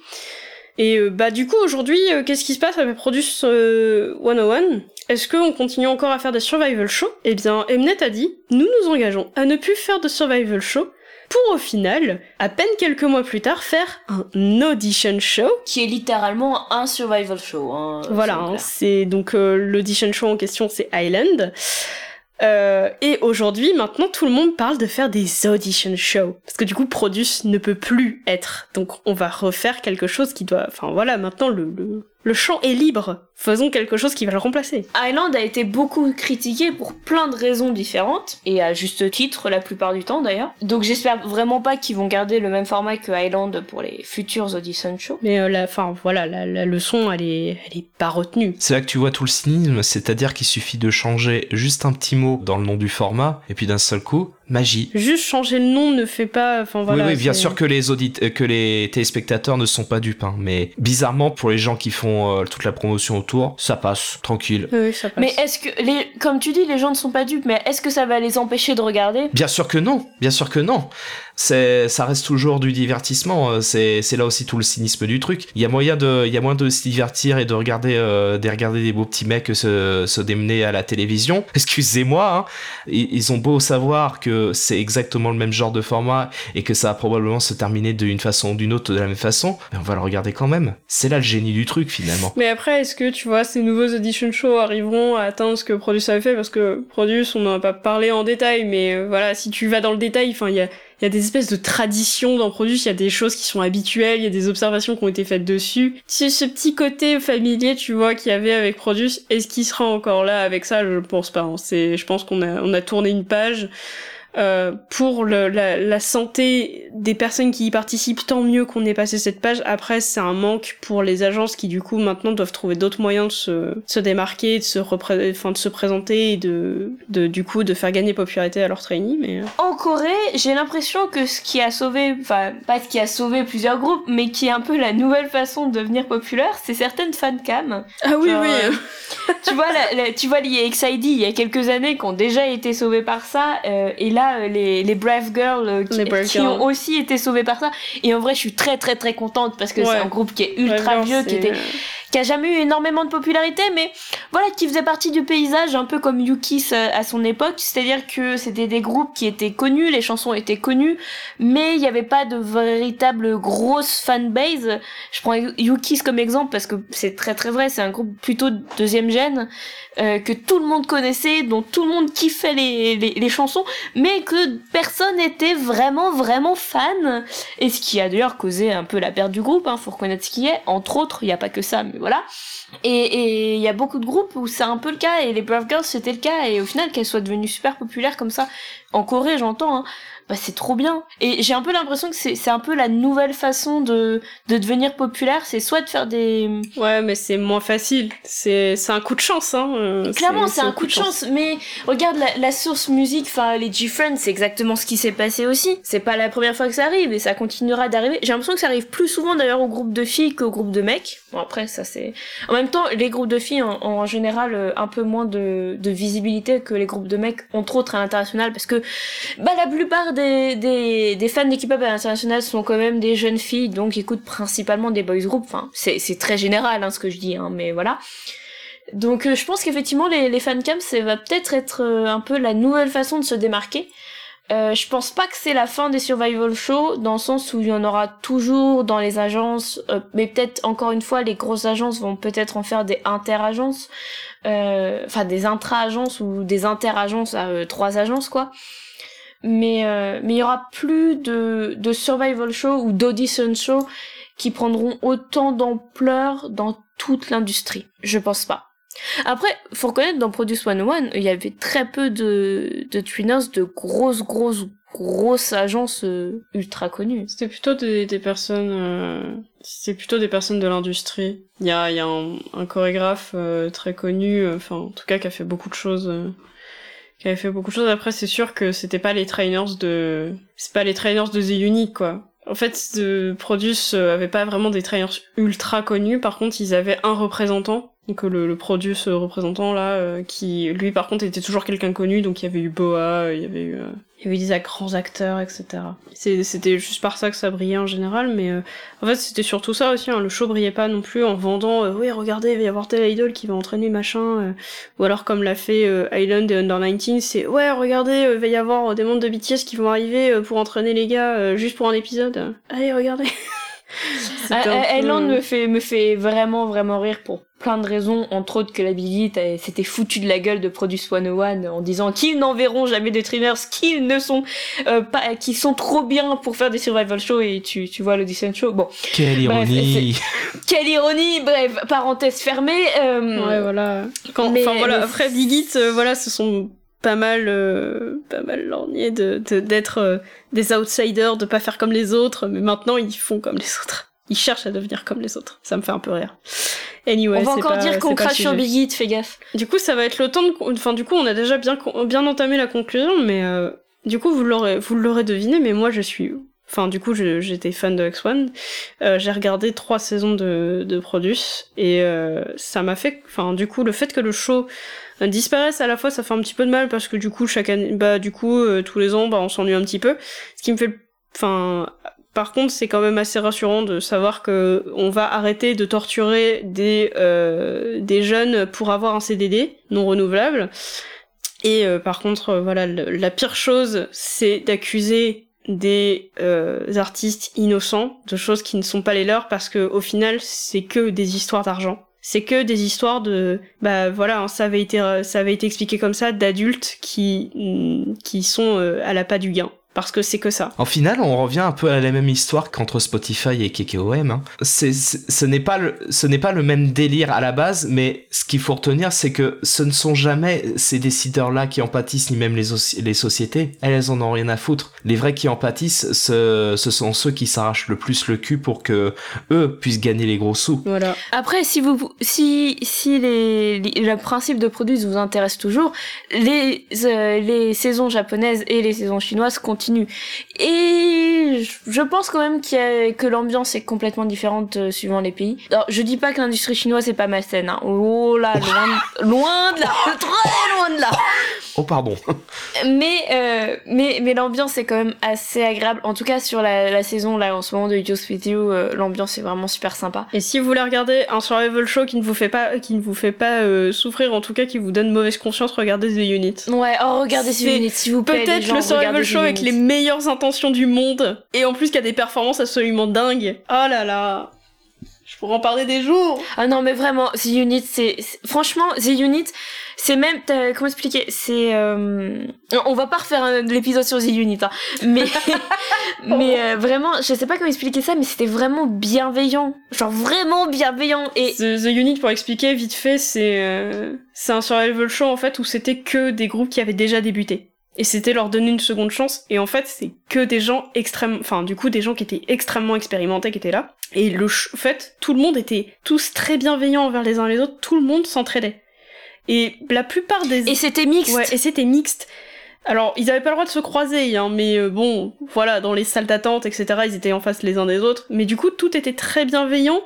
Et euh, bah du coup aujourd'hui, euh, qu'est-ce qui se passe avec Produce 101 euh, Est-ce qu'on continue encore à faire des survival shows? Eh bien, Mnet a dit, nous nous engageons à ne plus faire de survival show pour au final, à peine quelques mois plus tard, faire un audition show. Qui est littéralement un survival show. Hein, voilà, hein, c'est donc l'audition show en question, c'est Island. Euh, et aujourd'hui, maintenant, tout le monde parle de faire des audition shows. Parce que du coup, Produce ne peut plus être. Donc, on va refaire quelque chose qui doit... Enfin, voilà, maintenant, le, le, le champ est libre. Faisons quelque chose qui va le remplacer. Island a été beaucoup critiqué pour plein de raisons différentes, et à juste titre la plupart du temps d'ailleurs. Donc j'espère vraiment pas qu'ils vont garder le même format que Island pour les futurs audition shows. Mais euh, la, fin, voilà, la, leçon, elle est, elle est pas retenue. C'est là que tu vois tout le cynisme, c'est-à-dire qu'il suffit de changer juste un petit mot dans le nom du format, et puis d'un seul coup, magie. Juste changer le nom ne fait pas. Enfin voilà. Oui, oui bien sûr que les audit que les téléspectateurs ne sont pas dupes, hein, mais bizarrement pour les gens qui font euh, toute la promotion autour, ça passe tranquille. Oui, ça passe. Mais est-ce que les, comme tu dis, les gens ne sont pas dupes, mais est-ce que ça va les empêcher de regarder? Bien sûr que non. Bien sûr que non ça reste toujours du divertissement euh, c'est là aussi tout le cynisme du truc. Il y a moyen de il y a moins de se divertir et de regarder euh, de regarder des beaux petits mecs se se démener à la télévision. Excusez-moi hein. ils, ont beau savoir que c'est exactement le même genre de format et que ça va probablement se terminer d'une façon ou d'une autre de la même façon mais on va le regarder quand même. C'est là le génie du truc finalement. Mais après est-ce que tu vois ces nouveaux audition shows arriveront à atteindre ce que Produce avait fait? Parce que Produce on n'en a pas parlé en détail mais euh, voilà si tu vas dans le détail enfin il y a il y a des espèces de traditions dans Produce, il y a des choses qui sont habituelles, il y a des observations qui ont été faites dessus. C'est ce petit côté familier, tu vois, qu'il y avait avec Produce, est-ce qu'il sera encore là avec ça? Je pense pas. Hein. C'est, je pense qu'on a, on a tourné une page. Euh, pour le, la, la, santé des personnes qui y participent, tant mieux qu'on ait passé cette page. Après, c'est un manque pour les agences qui, du coup, maintenant doivent trouver d'autres moyens de se, se démarquer, de se, enfin, de se présenter et de, de, du coup, de faire gagner popularité à leurs trainees. Mais... Euh. En Corée, j'ai l'impression que ce qui a sauvé, enfin, pas ce qui a sauvé plusieurs groupes, mais qui est un peu la nouvelle façon de devenir populaire, c'est certaines fancams. Ah oui, oui. Euh, tu vois, la, tu vois, les XID, il y a quelques années, qui ont déjà été sauvés par ça, et là, euh, les, les Brave Girls euh, qui, ont aussi été sauvées par ça. Et en vrai, je suis très très très contente parce que c'est un groupe qui est ultra vieux, qui était qui a jamais eu énormément de popularité, mais voilà, qui faisait partie du paysage, un peu comme Yukis euh, à son époque, c'est-à-dire que c'était des groupes qui étaient connus, les chansons étaient connues, mais il n'y avait pas de véritable grosse fanbase. Je prends Yukis comme exemple parce que c'est très très vrai, c'est un groupe plutôt deuxième gène, euh, que tout le monde connaissait, dont tout le monde kiffait les, les, les chansons, mais que personne n'était vraiment vraiment fan, et ce qui a d'ailleurs causé un peu la perte du groupe, hein, faut reconnaître ce qui est, entre autres, il n'y a pas que ça, mais voilà. Et il y a beaucoup de groupes où c'est un peu le cas, et les Brave Girls c'était le cas, et au final qu'elles soient devenues super populaires comme ça, en Corée j'entends, hein, bah c'est trop bien. Et j'ai un peu l'impression que c'est un peu la nouvelle façon de, de devenir populaire, c'est soit de faire des... Ouais, mais c'est moins facile. C'est un coup de chance, hein. Euh, Clairement, c'est un coup de chance. Mais regarde la, la source musique, enfin les G-Friends, c'est exactement ce qui s'est passé aussi. C'est pas la première fois que ça arrive et ça continuera d'arriver. J'ai l'impression que ça arrive plus souvent d'ailleurs au groupe de filles qu'au groupe de mecs. Bon après, ça c'est... En même temps, les groupes de filles ont en général euh, un peu moins de, de visibilité que les groupes de mecs, entre autres à l'international, parce que bah la plupart des, fans d'équipe à l'international sont quand même des jeunes filles, donc écoutent principalement des boys groups. Enfin, c'est, très général hein, ce que je dis, hein, mais voilà. Donc euh, je pense qu'effectivement les, les fancams, ça va peut-être être euh, un peu la nouvelle façon de se démarquer. Euh, je pense pas que c'est la fin des survival shows dans le sens où il y en aura toujours dans les agences, mais peut-être encore une fois les grosses agences vont peut-être en faire des interagences, enfin des intra-agences ou des interagences à trois agences quoi. Mais euh, mais il y aura plus de de survival shows ou d'audition shows qui prendront autant d'ampleur dans toute l'industrie. Je pense pas. Après, faut reconnaître dans Produce 101, il y avait très peu de, de tweeners de grosses, grosses, grosses agences euh, ultra connues. C'était plutôt des, personnes, euh, plutôt des personnes de l'industrie. Il y a, y a un, chorégraphe très connu, enfin en tout cas qui a fait beaucoup de choses, qui avait fait beaucoup de choses. Après, c'est sûr que c'était pas les trainers de, c'est pas les trainers de The Unique quoi. En fait, The Produce euh, avait pas vraiment des trainers ultra connus. Par contre, ils avaient un représentant donc euh, le, le Produce euh, représentant là, qui lui par contre était toujours quelqu'un connu, donc il y avait eu Boa, il y avait eu, il y avait des grands acteurs, etc. C'était juste par ça que ça brillait en général, mais euh, en fait c'était surtout ça aussi, hein, le show brillait pas non plus en vendant, euh, oui regardez, il va y avoir tel idol qui va entraîner machin, euh, ou alors comme l'a fait euh, Island et Under 19, c'est ouais regardez, euh, il va y avoir des membres de BTS qui vont arriver euh, pour entraîner les gars juste pour un épisode. Allez regardez. Peu, euh, me fait, me fait vraiment, vraiment rire pour plein de raisons, entre autres que la t'as- s'était foutu de la gueule de Produce 101 en disant qu'ils n'enverront jamais de trainers, qu'ils ne sont euh, pas, qu'ils sont trop bien pour faire des survival shows et tu, tu vois l'audition show. Bon, Quelle Bref, ironie quelle ironie, bref, parenthèse fermée. euh, Ouais, voilà. Quand, Mais- enfin voilà, mais- après Big Hit, euh, voilà, ce sont pas mal, euh, pas mal lorgnés de, de- d'être euh, des outsiders, de pas faire comme les autres, mais maintenant ils font comme les autres. Ils cherchent à devenir comme les autres. Ça me fait un peu rire. Anyway, on va encore pas- dire qu'on crache sur sujet. Big Hit, fais gaffe. Du coup, ça va être le temps de, enfin, du coup, on a déjà bien, bien entamé la conclusion, mais euh, du coup, vous l'aurez, vous l'aurez deviné, mais moi, je suis, enfin, du coup, j'étais fan de X1. Euh, j'ai regardé trois saisons de, de Produce et ça m'a fait, enfin, du coup, le fait que le show euh, disparaisse à la fois, ça fait un petit peu de mal parce que du coup, chaque année, bah, du coup, euh, tous les ans, bah, on s'ennuie un petit peu. Ce qui me fait, enfin. Par contre, c'est quand même assez rassurant de savoir que on va arrêter de torturer des euh, des jeunes pour avoir un CDD non renouvelable. Et euh, par contre, voilà, la pire chose, c'est d'accuser des artistes innocents de choses qui ne sont pas les leurs parce que au final, c'est que des histoires d'argent. C'est que des histoires de, bah voilà, hein, ça avait été, euh, ça avait été expliqué comme ça, d'adultes qui, mm, qui sont euh, à la pas du gain. Parce que c'est que ça. En final, on revient un peu à la même histoire qu'entre Spotify et KKOM. Hein. C'est, c'est- ce n'est pas le, ce n'est pas le même délire à la base, mais ce qu'il faut retenir, c'est que ce ne sont jamais ces décideurs-là qui en pâtissent, ni même les, les sociétés. Elles, elles en ont rien à foutre. Les vrais qui en pâtissent, ce, ce sont ceux qui s'arrachent le plus le cul pour que eux puissent gagner les gros sous. Voilà. Après, si vous, si, si les, les- le principe de produits vous intéresse toujours, les, euh, les saisons japonaises et les saisons chinoises continuent. Et je- pense quand même qu'il y a, que l'ambiance est complètement différente euh, suivant les pays. Alors, je dis pas que l'industrie chinoise est pas malsaine, hein. Oh là, loin, loin de là, très loin de là. Oh pardon. Mais, euh, mais, mais l'ambiance est quand même assez agréable. En tout cas, sur la, la saison, là, en ce moment de Just With You, euh, l'ambiance est vraiment super sympa. Et si vous voulez regarder un survival show qui ne vous fait pas, qui ne vous fait pas euh, souffrir, en tout cas qui vous donne mauvaise conscience, regardez The Unit. Ouais, oh, regardez C'est ces units, s'il vous plaît. Peut-être le survival show The avec les Units. Meilleures intentions du monde, et en plus qui a des performances absolument dingues. Oh là là, je pourrais en parler des jours. Ah non, mais vraiment, The Unit, c'est... Franchement, The Unit, c'est même... Comment expliquer? C'est... euh, On va pas refaire l'épisode sur The Unit, hein. Mais... mais euh, vraiment, je sais pas comment expliquer ça, mais c'était vraiment bienveillant. Genre vraiment bienveillant. Et... The, The Unit, pour expliquer vite fait, c'est euh, c'est un survival show en fait où c'était que des groupes qui avaient déjà débuté. Et c'était leur donner une seconde chance. Et en fait, c'est que des gens extrêmement, enfin, du coup, des gens qui étaient extrêmement expérimentés qui étaient là. Et le, ch- en fait, tout le monde était tous très bienveillants envers les uns les autres. Tout le monde s'entraidait. Et la plupart des Et c'était mixte. Ouais, et c'était mixte. Alors, ils avaient pas le droit de se croiser, hein, mais euh, bon, voilà, dans les salles d'attente, etc., ils étaient en face les uns des autres. Mais du coup, tout était très bienveillant,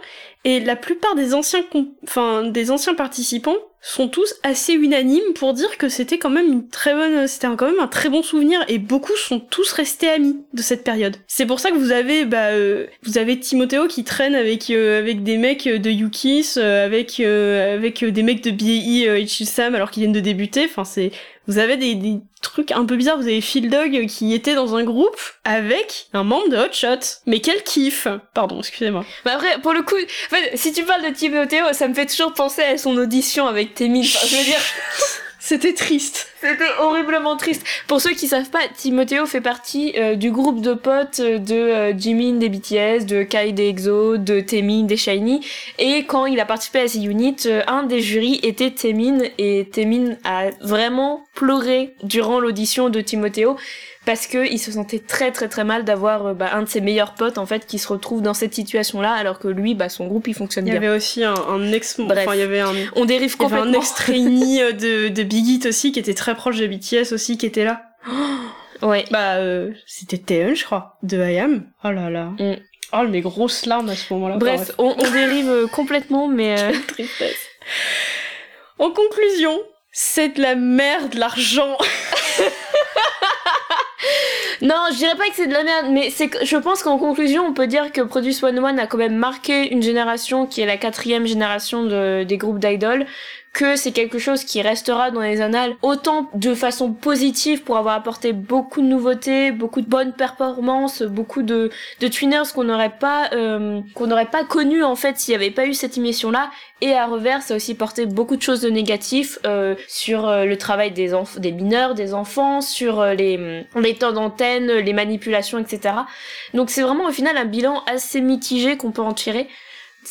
et la plupart des anciens, enfin, des anciens participants sont tous assez unanimes pour dire que c'était quand même une très bonne, c'était quand même un très bon souvenir, et beaucoup sont tous restés amis de cette période. C'est pour ça que vous avez, bah, euh, vous avez Timothéo qui traîne avec euh, avec des mecs de Yukis, euh, avec avec des mecs de euh, Sam alors qu'ils viennent de débuter. Enfin, c'est Vous avez des, des trucs un peu bizarres. Vous avez Phil Dog qui était dans un groupe avec un membre de Hot Shot. Mais quel kiff Pardon, excusez-moi. Bah après, pour le coup, en fait, si tu parles de Timothée, ça me fait toujours penser à son audition avec Témine. Enfin, je veux dire, C'était triste. c'était horriblement triste. Pour ceux qui savent pas, Timothéo fait partie euh, du groupe de potes euh, de euh, Jimin des BTS, de Kai des EXO, de Taemin des Shiny. Et quand il a participé à ces units, euh, un des jurys était Taemin et Taemin a vraiment pleuré durant l'audition de Timothéo parce que il se sentait très très très mal d'avoir euh, bah, un de ses meilleurs potes en fait qui se retrouve dans cette situation là alors que lui bah son groupe il fonctionne Il y bien. avait aussi un, un ex... Bref. Enfin, il y avait un... On dérive Il y avait un complètement. ex-trainee euh, de, de Big Hit aussi qui était très proche de BTS aussi qui était là. Ouais. Bah, euh, c'était Taeyeon, je crois, de IAM. Oh là là. Mm. Oh, mes grosses larmes à ce moment-là. Bref, on, on dérive euh, complètement, mais euh, Quelle tristesse. En conclusion, c'est de la merde, l'argent. non, je dirais pas que c'est de la merde, mais c'est je pense qu'en conclusion, on peut dire que Produce One One a quand même marqué une génération qui est la quatrième génération de, des groupes d'idoles, que c'est quelque chose qui restera dans les annales, autant de façon positive pour avoir apporté beaucoup de nouveautés, beaucoup de bonnes performances, beaucoup de, de qu'on n'aurait pas euh, qu'on n'aurait pas connu en fait s'il n'y avait pas eu cette émission là, et à revers, ça a aussi porté beaucoup de choses de négatifs euh, sur euh, le travail des enf- des mineurs, des enfants, sur euh, les les temps d'antenne, les manipulations, etc. Donc c'est vraiment au final un bilan assez mitigé qu'on peut en tirer.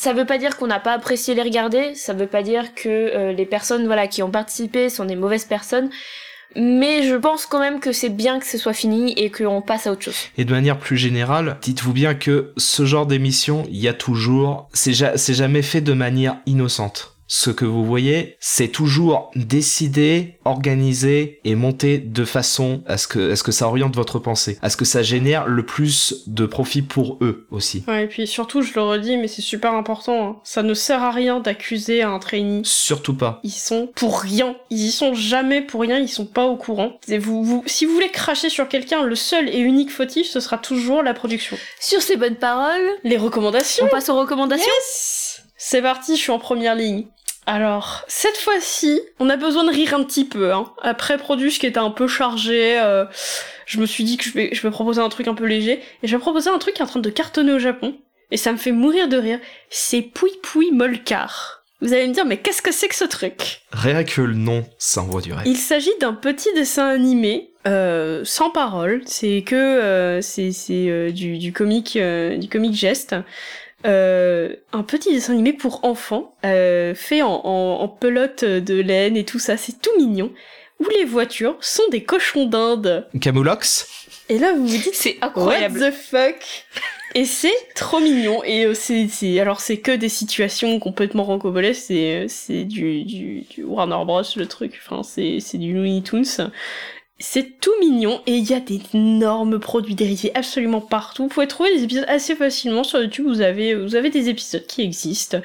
Ça veut pas dire qu'on n'a pas apprécié les regarder, ça veut pas dire que euh, les personnes voilà qui ont participé sont des mauvaises personnes, mais je pense quand même que c'est bien que ce soit fini et qu'on passe à autre chose. Et de manière plus générale, dites-vous bien que ce genre d'émission, il y a toujours, c'est ja- c'est jamais fait de manière innocente. Ce que vous voyez, c'est toujours décidé, organisé et monté de façon à ce que, à ce que ça oriente votre pensée, à ce que ça génère le plus de profit pour eux aussi. Ouais, et puis surtout, je le redis, mais c'est super important. hein. Ça ne sert à rien d'accuser un trainee. Surtout pas. Ils sont pour rien. Ils y sont jamais pour rien. Ils sont pas au courant. Et vous, vous, si vous voulez cracher sur quelqu'un, le seul et unique fautif, ce sera toujours la production. Sur ces bonnes paroles, Les recommandations. on passe aux recommandations. Yes C'est parti, je suis en première ligne. Alors, cette fois-ci, on a besoin de rire un petit peu. Hein. Après Produce qui était un peu chargé, euh, je me suis dit que je vais, je vais proposer un truc un peu léger. Et je vais proposer un truc qui est en train de cartonner au Japon. Et ça me fait mourir de rire. C'est Poui Poui Molcar. Vous allez me dire, mais qu'est-ce que c'est que ce truc? Rien que le nom, ça envoie du rêve. Il s'agit d'un petit dessin animé euh, sans parole. C'est que euh, c'est c'est euh, du du comique euh, du comique geste. Euh, un petit dessin animé pour enfants euh, fait en, en, en pelote de laine et tout ça. C'est tout mignon. Où les voitures sont des cochons d'Inde. Camoulox Et là vous vous dites C'est What incroyable. the fuck? Et c'est trop mignon. Et euh, c'est, c'est, alors c'est que des situations complètement rancobolesques. C'est, euh, c'est du, du, du Warner Bros le truc. Enfin, c'est, c'est du Looney Tunes. C'est tout mignon et il y a d'énormes produits dérivés absolument partout. Vous pouvez trouver des épisodes assez facilement sur YouTube. Vous avez, vous avez des épisodes qui existent.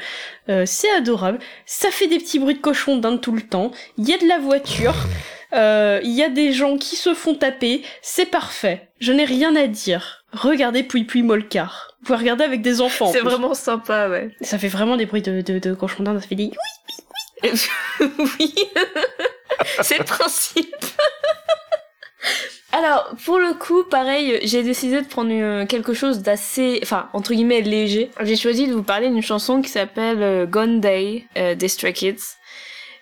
Euh, c'est adorable. Ça fait des petits bruits de cochon d'Inde tout le temps. Il y a de la voiture. Euh, Il y a des gens qui se font taper. C'est parfait. Je n'ai rien à dire. Regardez Pouille Pouille Molcar. Vous pouvez regarder avec des enfants. en C'est vraiment sympa, ouais. Ça fait vraiment des bruits de, de, de cochon d'Inde. Ça fait des... oui. c'est le principe. Alors, pour le coup, pareil, j'ai décidé de prendre quelque chose d'assez, enfin, entre guillemets, léger. J'ai choisi de vous parler d'une chanson qui s'appelle euh, Gone Day euh, des Stray Kids.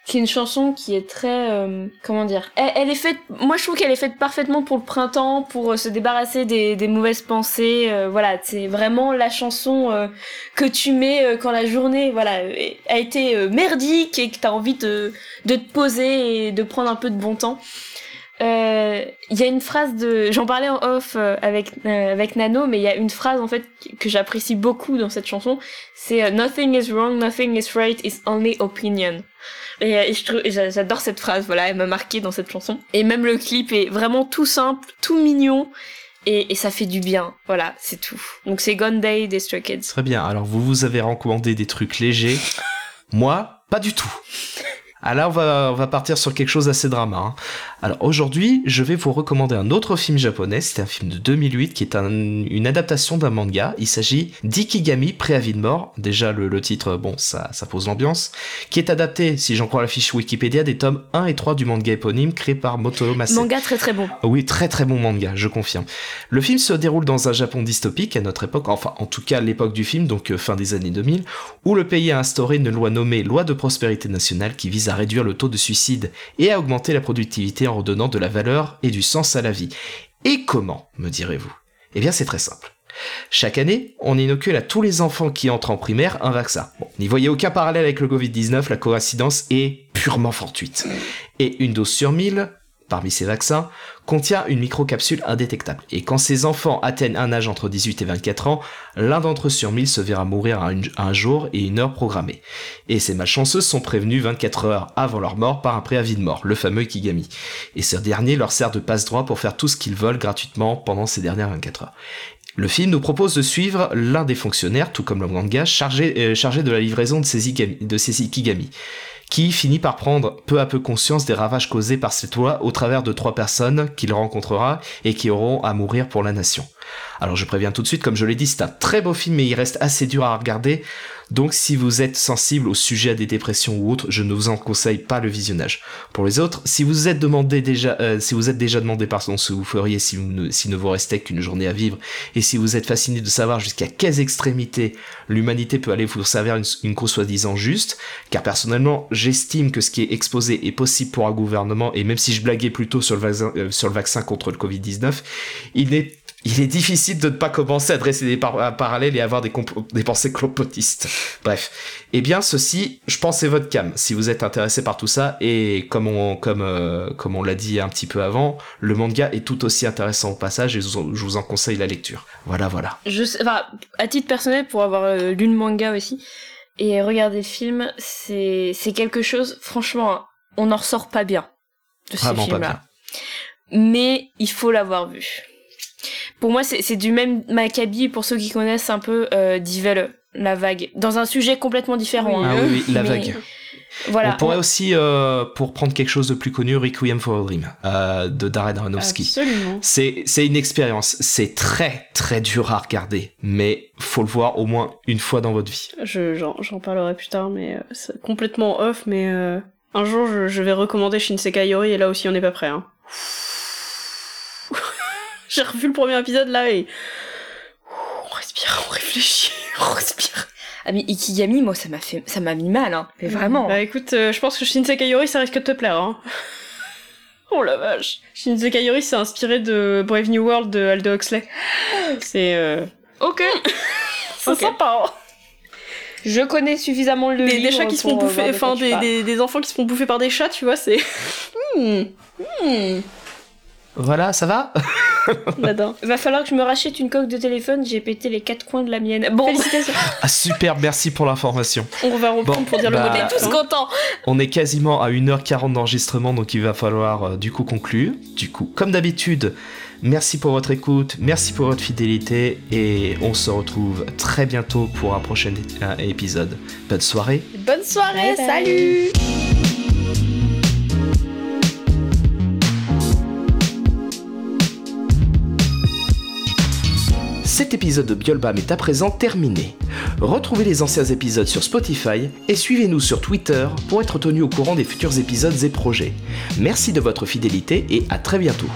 Qui est une chanson qui est très, euh, comment dire, elle, est faite, moi je trouve qu'elle est faite parfaitement pour le printemps, pour euh, se débarrasser des, mauvaises pensées, voilà, c'est vraiment la chanson que tu mets quand la journée, voilà, a été merdique et que t'as envie de, de te poser et de prendre un peu de bon temps. Euh, Il y a une phrase de, j'en parlais en off euh, avec euh, avec Nano, mais il y a une phrase en fait que j'apprécie beaucoup dans cette chanson. C'est Nothing is wrong, nothing is right, it's only opinion. Et, je j'adore cette phrase. Voilà, elle m'a marqué dans cette chanson. Et même le clip est vraiment tout simple, tout mignon. Et, et ça fait du bien. Voilà, c'est tout. Donc c'est Gone Day des Stray Kids. Très bien, alors vous vous avez recommandé des trucs légers. Moi, pas du tout. Ah là, on va, on va partir sur quelque chose d'assez drama. hein. Alors aujourd'hui, je vais vous recommander un autre film japonais. C'est un film de 2008 qui est un- une adaptation d'un manga. Il s'agit d'Ikigami, Préavis de mort. Déjà, le, le titre, bon, ça, ça pose l'ambiance. Qui est adapté, si j'en crois la fiche Wikipédia, des tomes 1 et 3 du manga éponyme créé par Motoro Mase. Manga très très bon. Ah Oui, très très bon manga, je confirme. Le film se déroule dans un Japon dystopique à notre époque, enfin en tout cas l'époque du film, donc euh, fin des années 2000, où le pays a instauré une loi nommée Loi de prospérité nationale qui vise à réduire le taux de suicide et à augmenter la productivité en redonnant de la valeur et du sens à la vie. Et comment, me direz-vous? Eh bien c'est très simple. Chaque année, on inocule à tous les enfants qui entrent en primaire un vaccin. Bon, n'y voyez aucun parallèle avec le Covid-19, la coïncidence est purement fortuite. Et une dose sur 1000, parmi ces vaccins, contient une microcapsule indétectable. Et quand ces enfants atteignent un âge entre 18 et 24 ans, l'un d'entre eux sur 1000 se verra mourir à, un jour et une heure programmée. Et ces malchanceux sont prévenus 24 heures avant leur mort par un préavis de mort, le fameux Ikigami. Et ce dernier leur sert de passe-droit pour faire tout ce qu'ils veulent gratuitement pendant ces dernières 24 heures. Le film nous propose de suivre l'un des fonctionnaires, tout comme le manga, chargé, euh, chargé de la livraison de ces, igami- de ces Ikigami qui finit par prendre peu à peu conscience des ravages causés par cette loi au travers de trois personnes qu'il rencontrera et qui auront à mourir pour la nation. Alors je préviens tout de suite, comme je l'ai dit, c'est un très beau film mais il reste assez dur à regarder, donc si vous êtes sensible au sujet des dépressions ou autres, je ne vous en conseille pas le visionnage. Pour les autres, si vous êtes demandé déjà, euh, si vous êtes déjà demandé pardon ce que vous feriez si vous ne, vous restait qu'une journée à vivre, et si vous êtes fasciné de savoir jusqu'à quelles extrémités l'humanité peut aller pour servir une, cause soi-disant juste, car personnellement, j'estime que ce qui est exposé est possible pour un gouvernement, et même si je blaguais plutôt sur le vaccin, euh, sur le vaccin contre le Covid-19, il est il est difficile de ne pas commencer à dresser des par- parallèles et avoir des, pensées complotistes. Bref. Eh bien, ceci, je pense, c'est votre cam. Si vous êtes intéressé par tout ça, et comme on, comme, euh, comme on l'a dit un petit peu avant, le manga est tout aussi intéressant au passage et je vous, je vous en conseille la lecture. Voilà, voilà. Je sais, enfin, à titre personnel, pour avoir euh, lu le manga aussi et regardé le film, c'est quelque chose. Franchement, on n'en ressort pas bien de ce Vraiment pas film-là. Mais il faut l'avoir vu. Pour moi, c'est du même Maccabi pour ceux qui connaissent un peu euh, Divelle, la vague, dans un sujet complètement différent. Oui. hein. Ah oui, oui, la Mais- vague. Voilà. on pourrait aussi, euh, pour prendre quelque chose de plus connu, Requiem for a Dream, euh, de Darren Aronofsky. Absolument. C'est, c'est une expérience. C'est très, très dur à regarder. Mais faut le voir au moins une fois dans votre vie. Je, j'en, j'en parlerai plus tard, mais euh, c'est complètement off, mais euh, un jour je, je vais recommander Shinsekai Yori et là aussi on n'est pas prêt. Hein. J'ai revu le premier épisode là et on respire, on réfléchit, on respire. Ah mais Ikigami, moi ça m'a fait, ça m'a mis mal, hein. Mais vraiment. Bah écoute, euh, je pense que Shinsekai Yori ça risque de te plaire. Hein. oh la vache. Shinsekai Yori c'est inspiré de Brave New World de Aldo Huxley. C'est euh... Ok. c'est Ok. sympa. hein. Je connais suffisamment le Des, des livre chats qui se font euh, bouffer, enfin des, des, des enfants qui se font bouffer par des chats, tu vois, c'est. Hmm. Hmm. Voilà, ça va? J'adore. Va falloir que je me rachète une coque de téléphone, j'ai pété les quatre coins de la mienne. Bon, Félicitations. Ah super, merci pour l'information. On va reprendre Bon, pour dire bah, le mot on de est tous contents. On est quasiment à 1h40 d'enregistrement, donc il va falloir euh, du coup conclure. Du coup, comme d'habitude, merci pour votre écoute, merci pour votre fidélité, et on se retrouve très bientôt pour un prochain un épisode. Bonne soirée. Bonne soirée, Bye bye. salut Cet épisode de Biolbam est à présent terminé. Retrouvez les anciens épisodes sur Spotify et suivez-nous sur Twitter pour être tenu au courant des futurs épisodes et projets. Merci de votre fidélité et à très bientôt.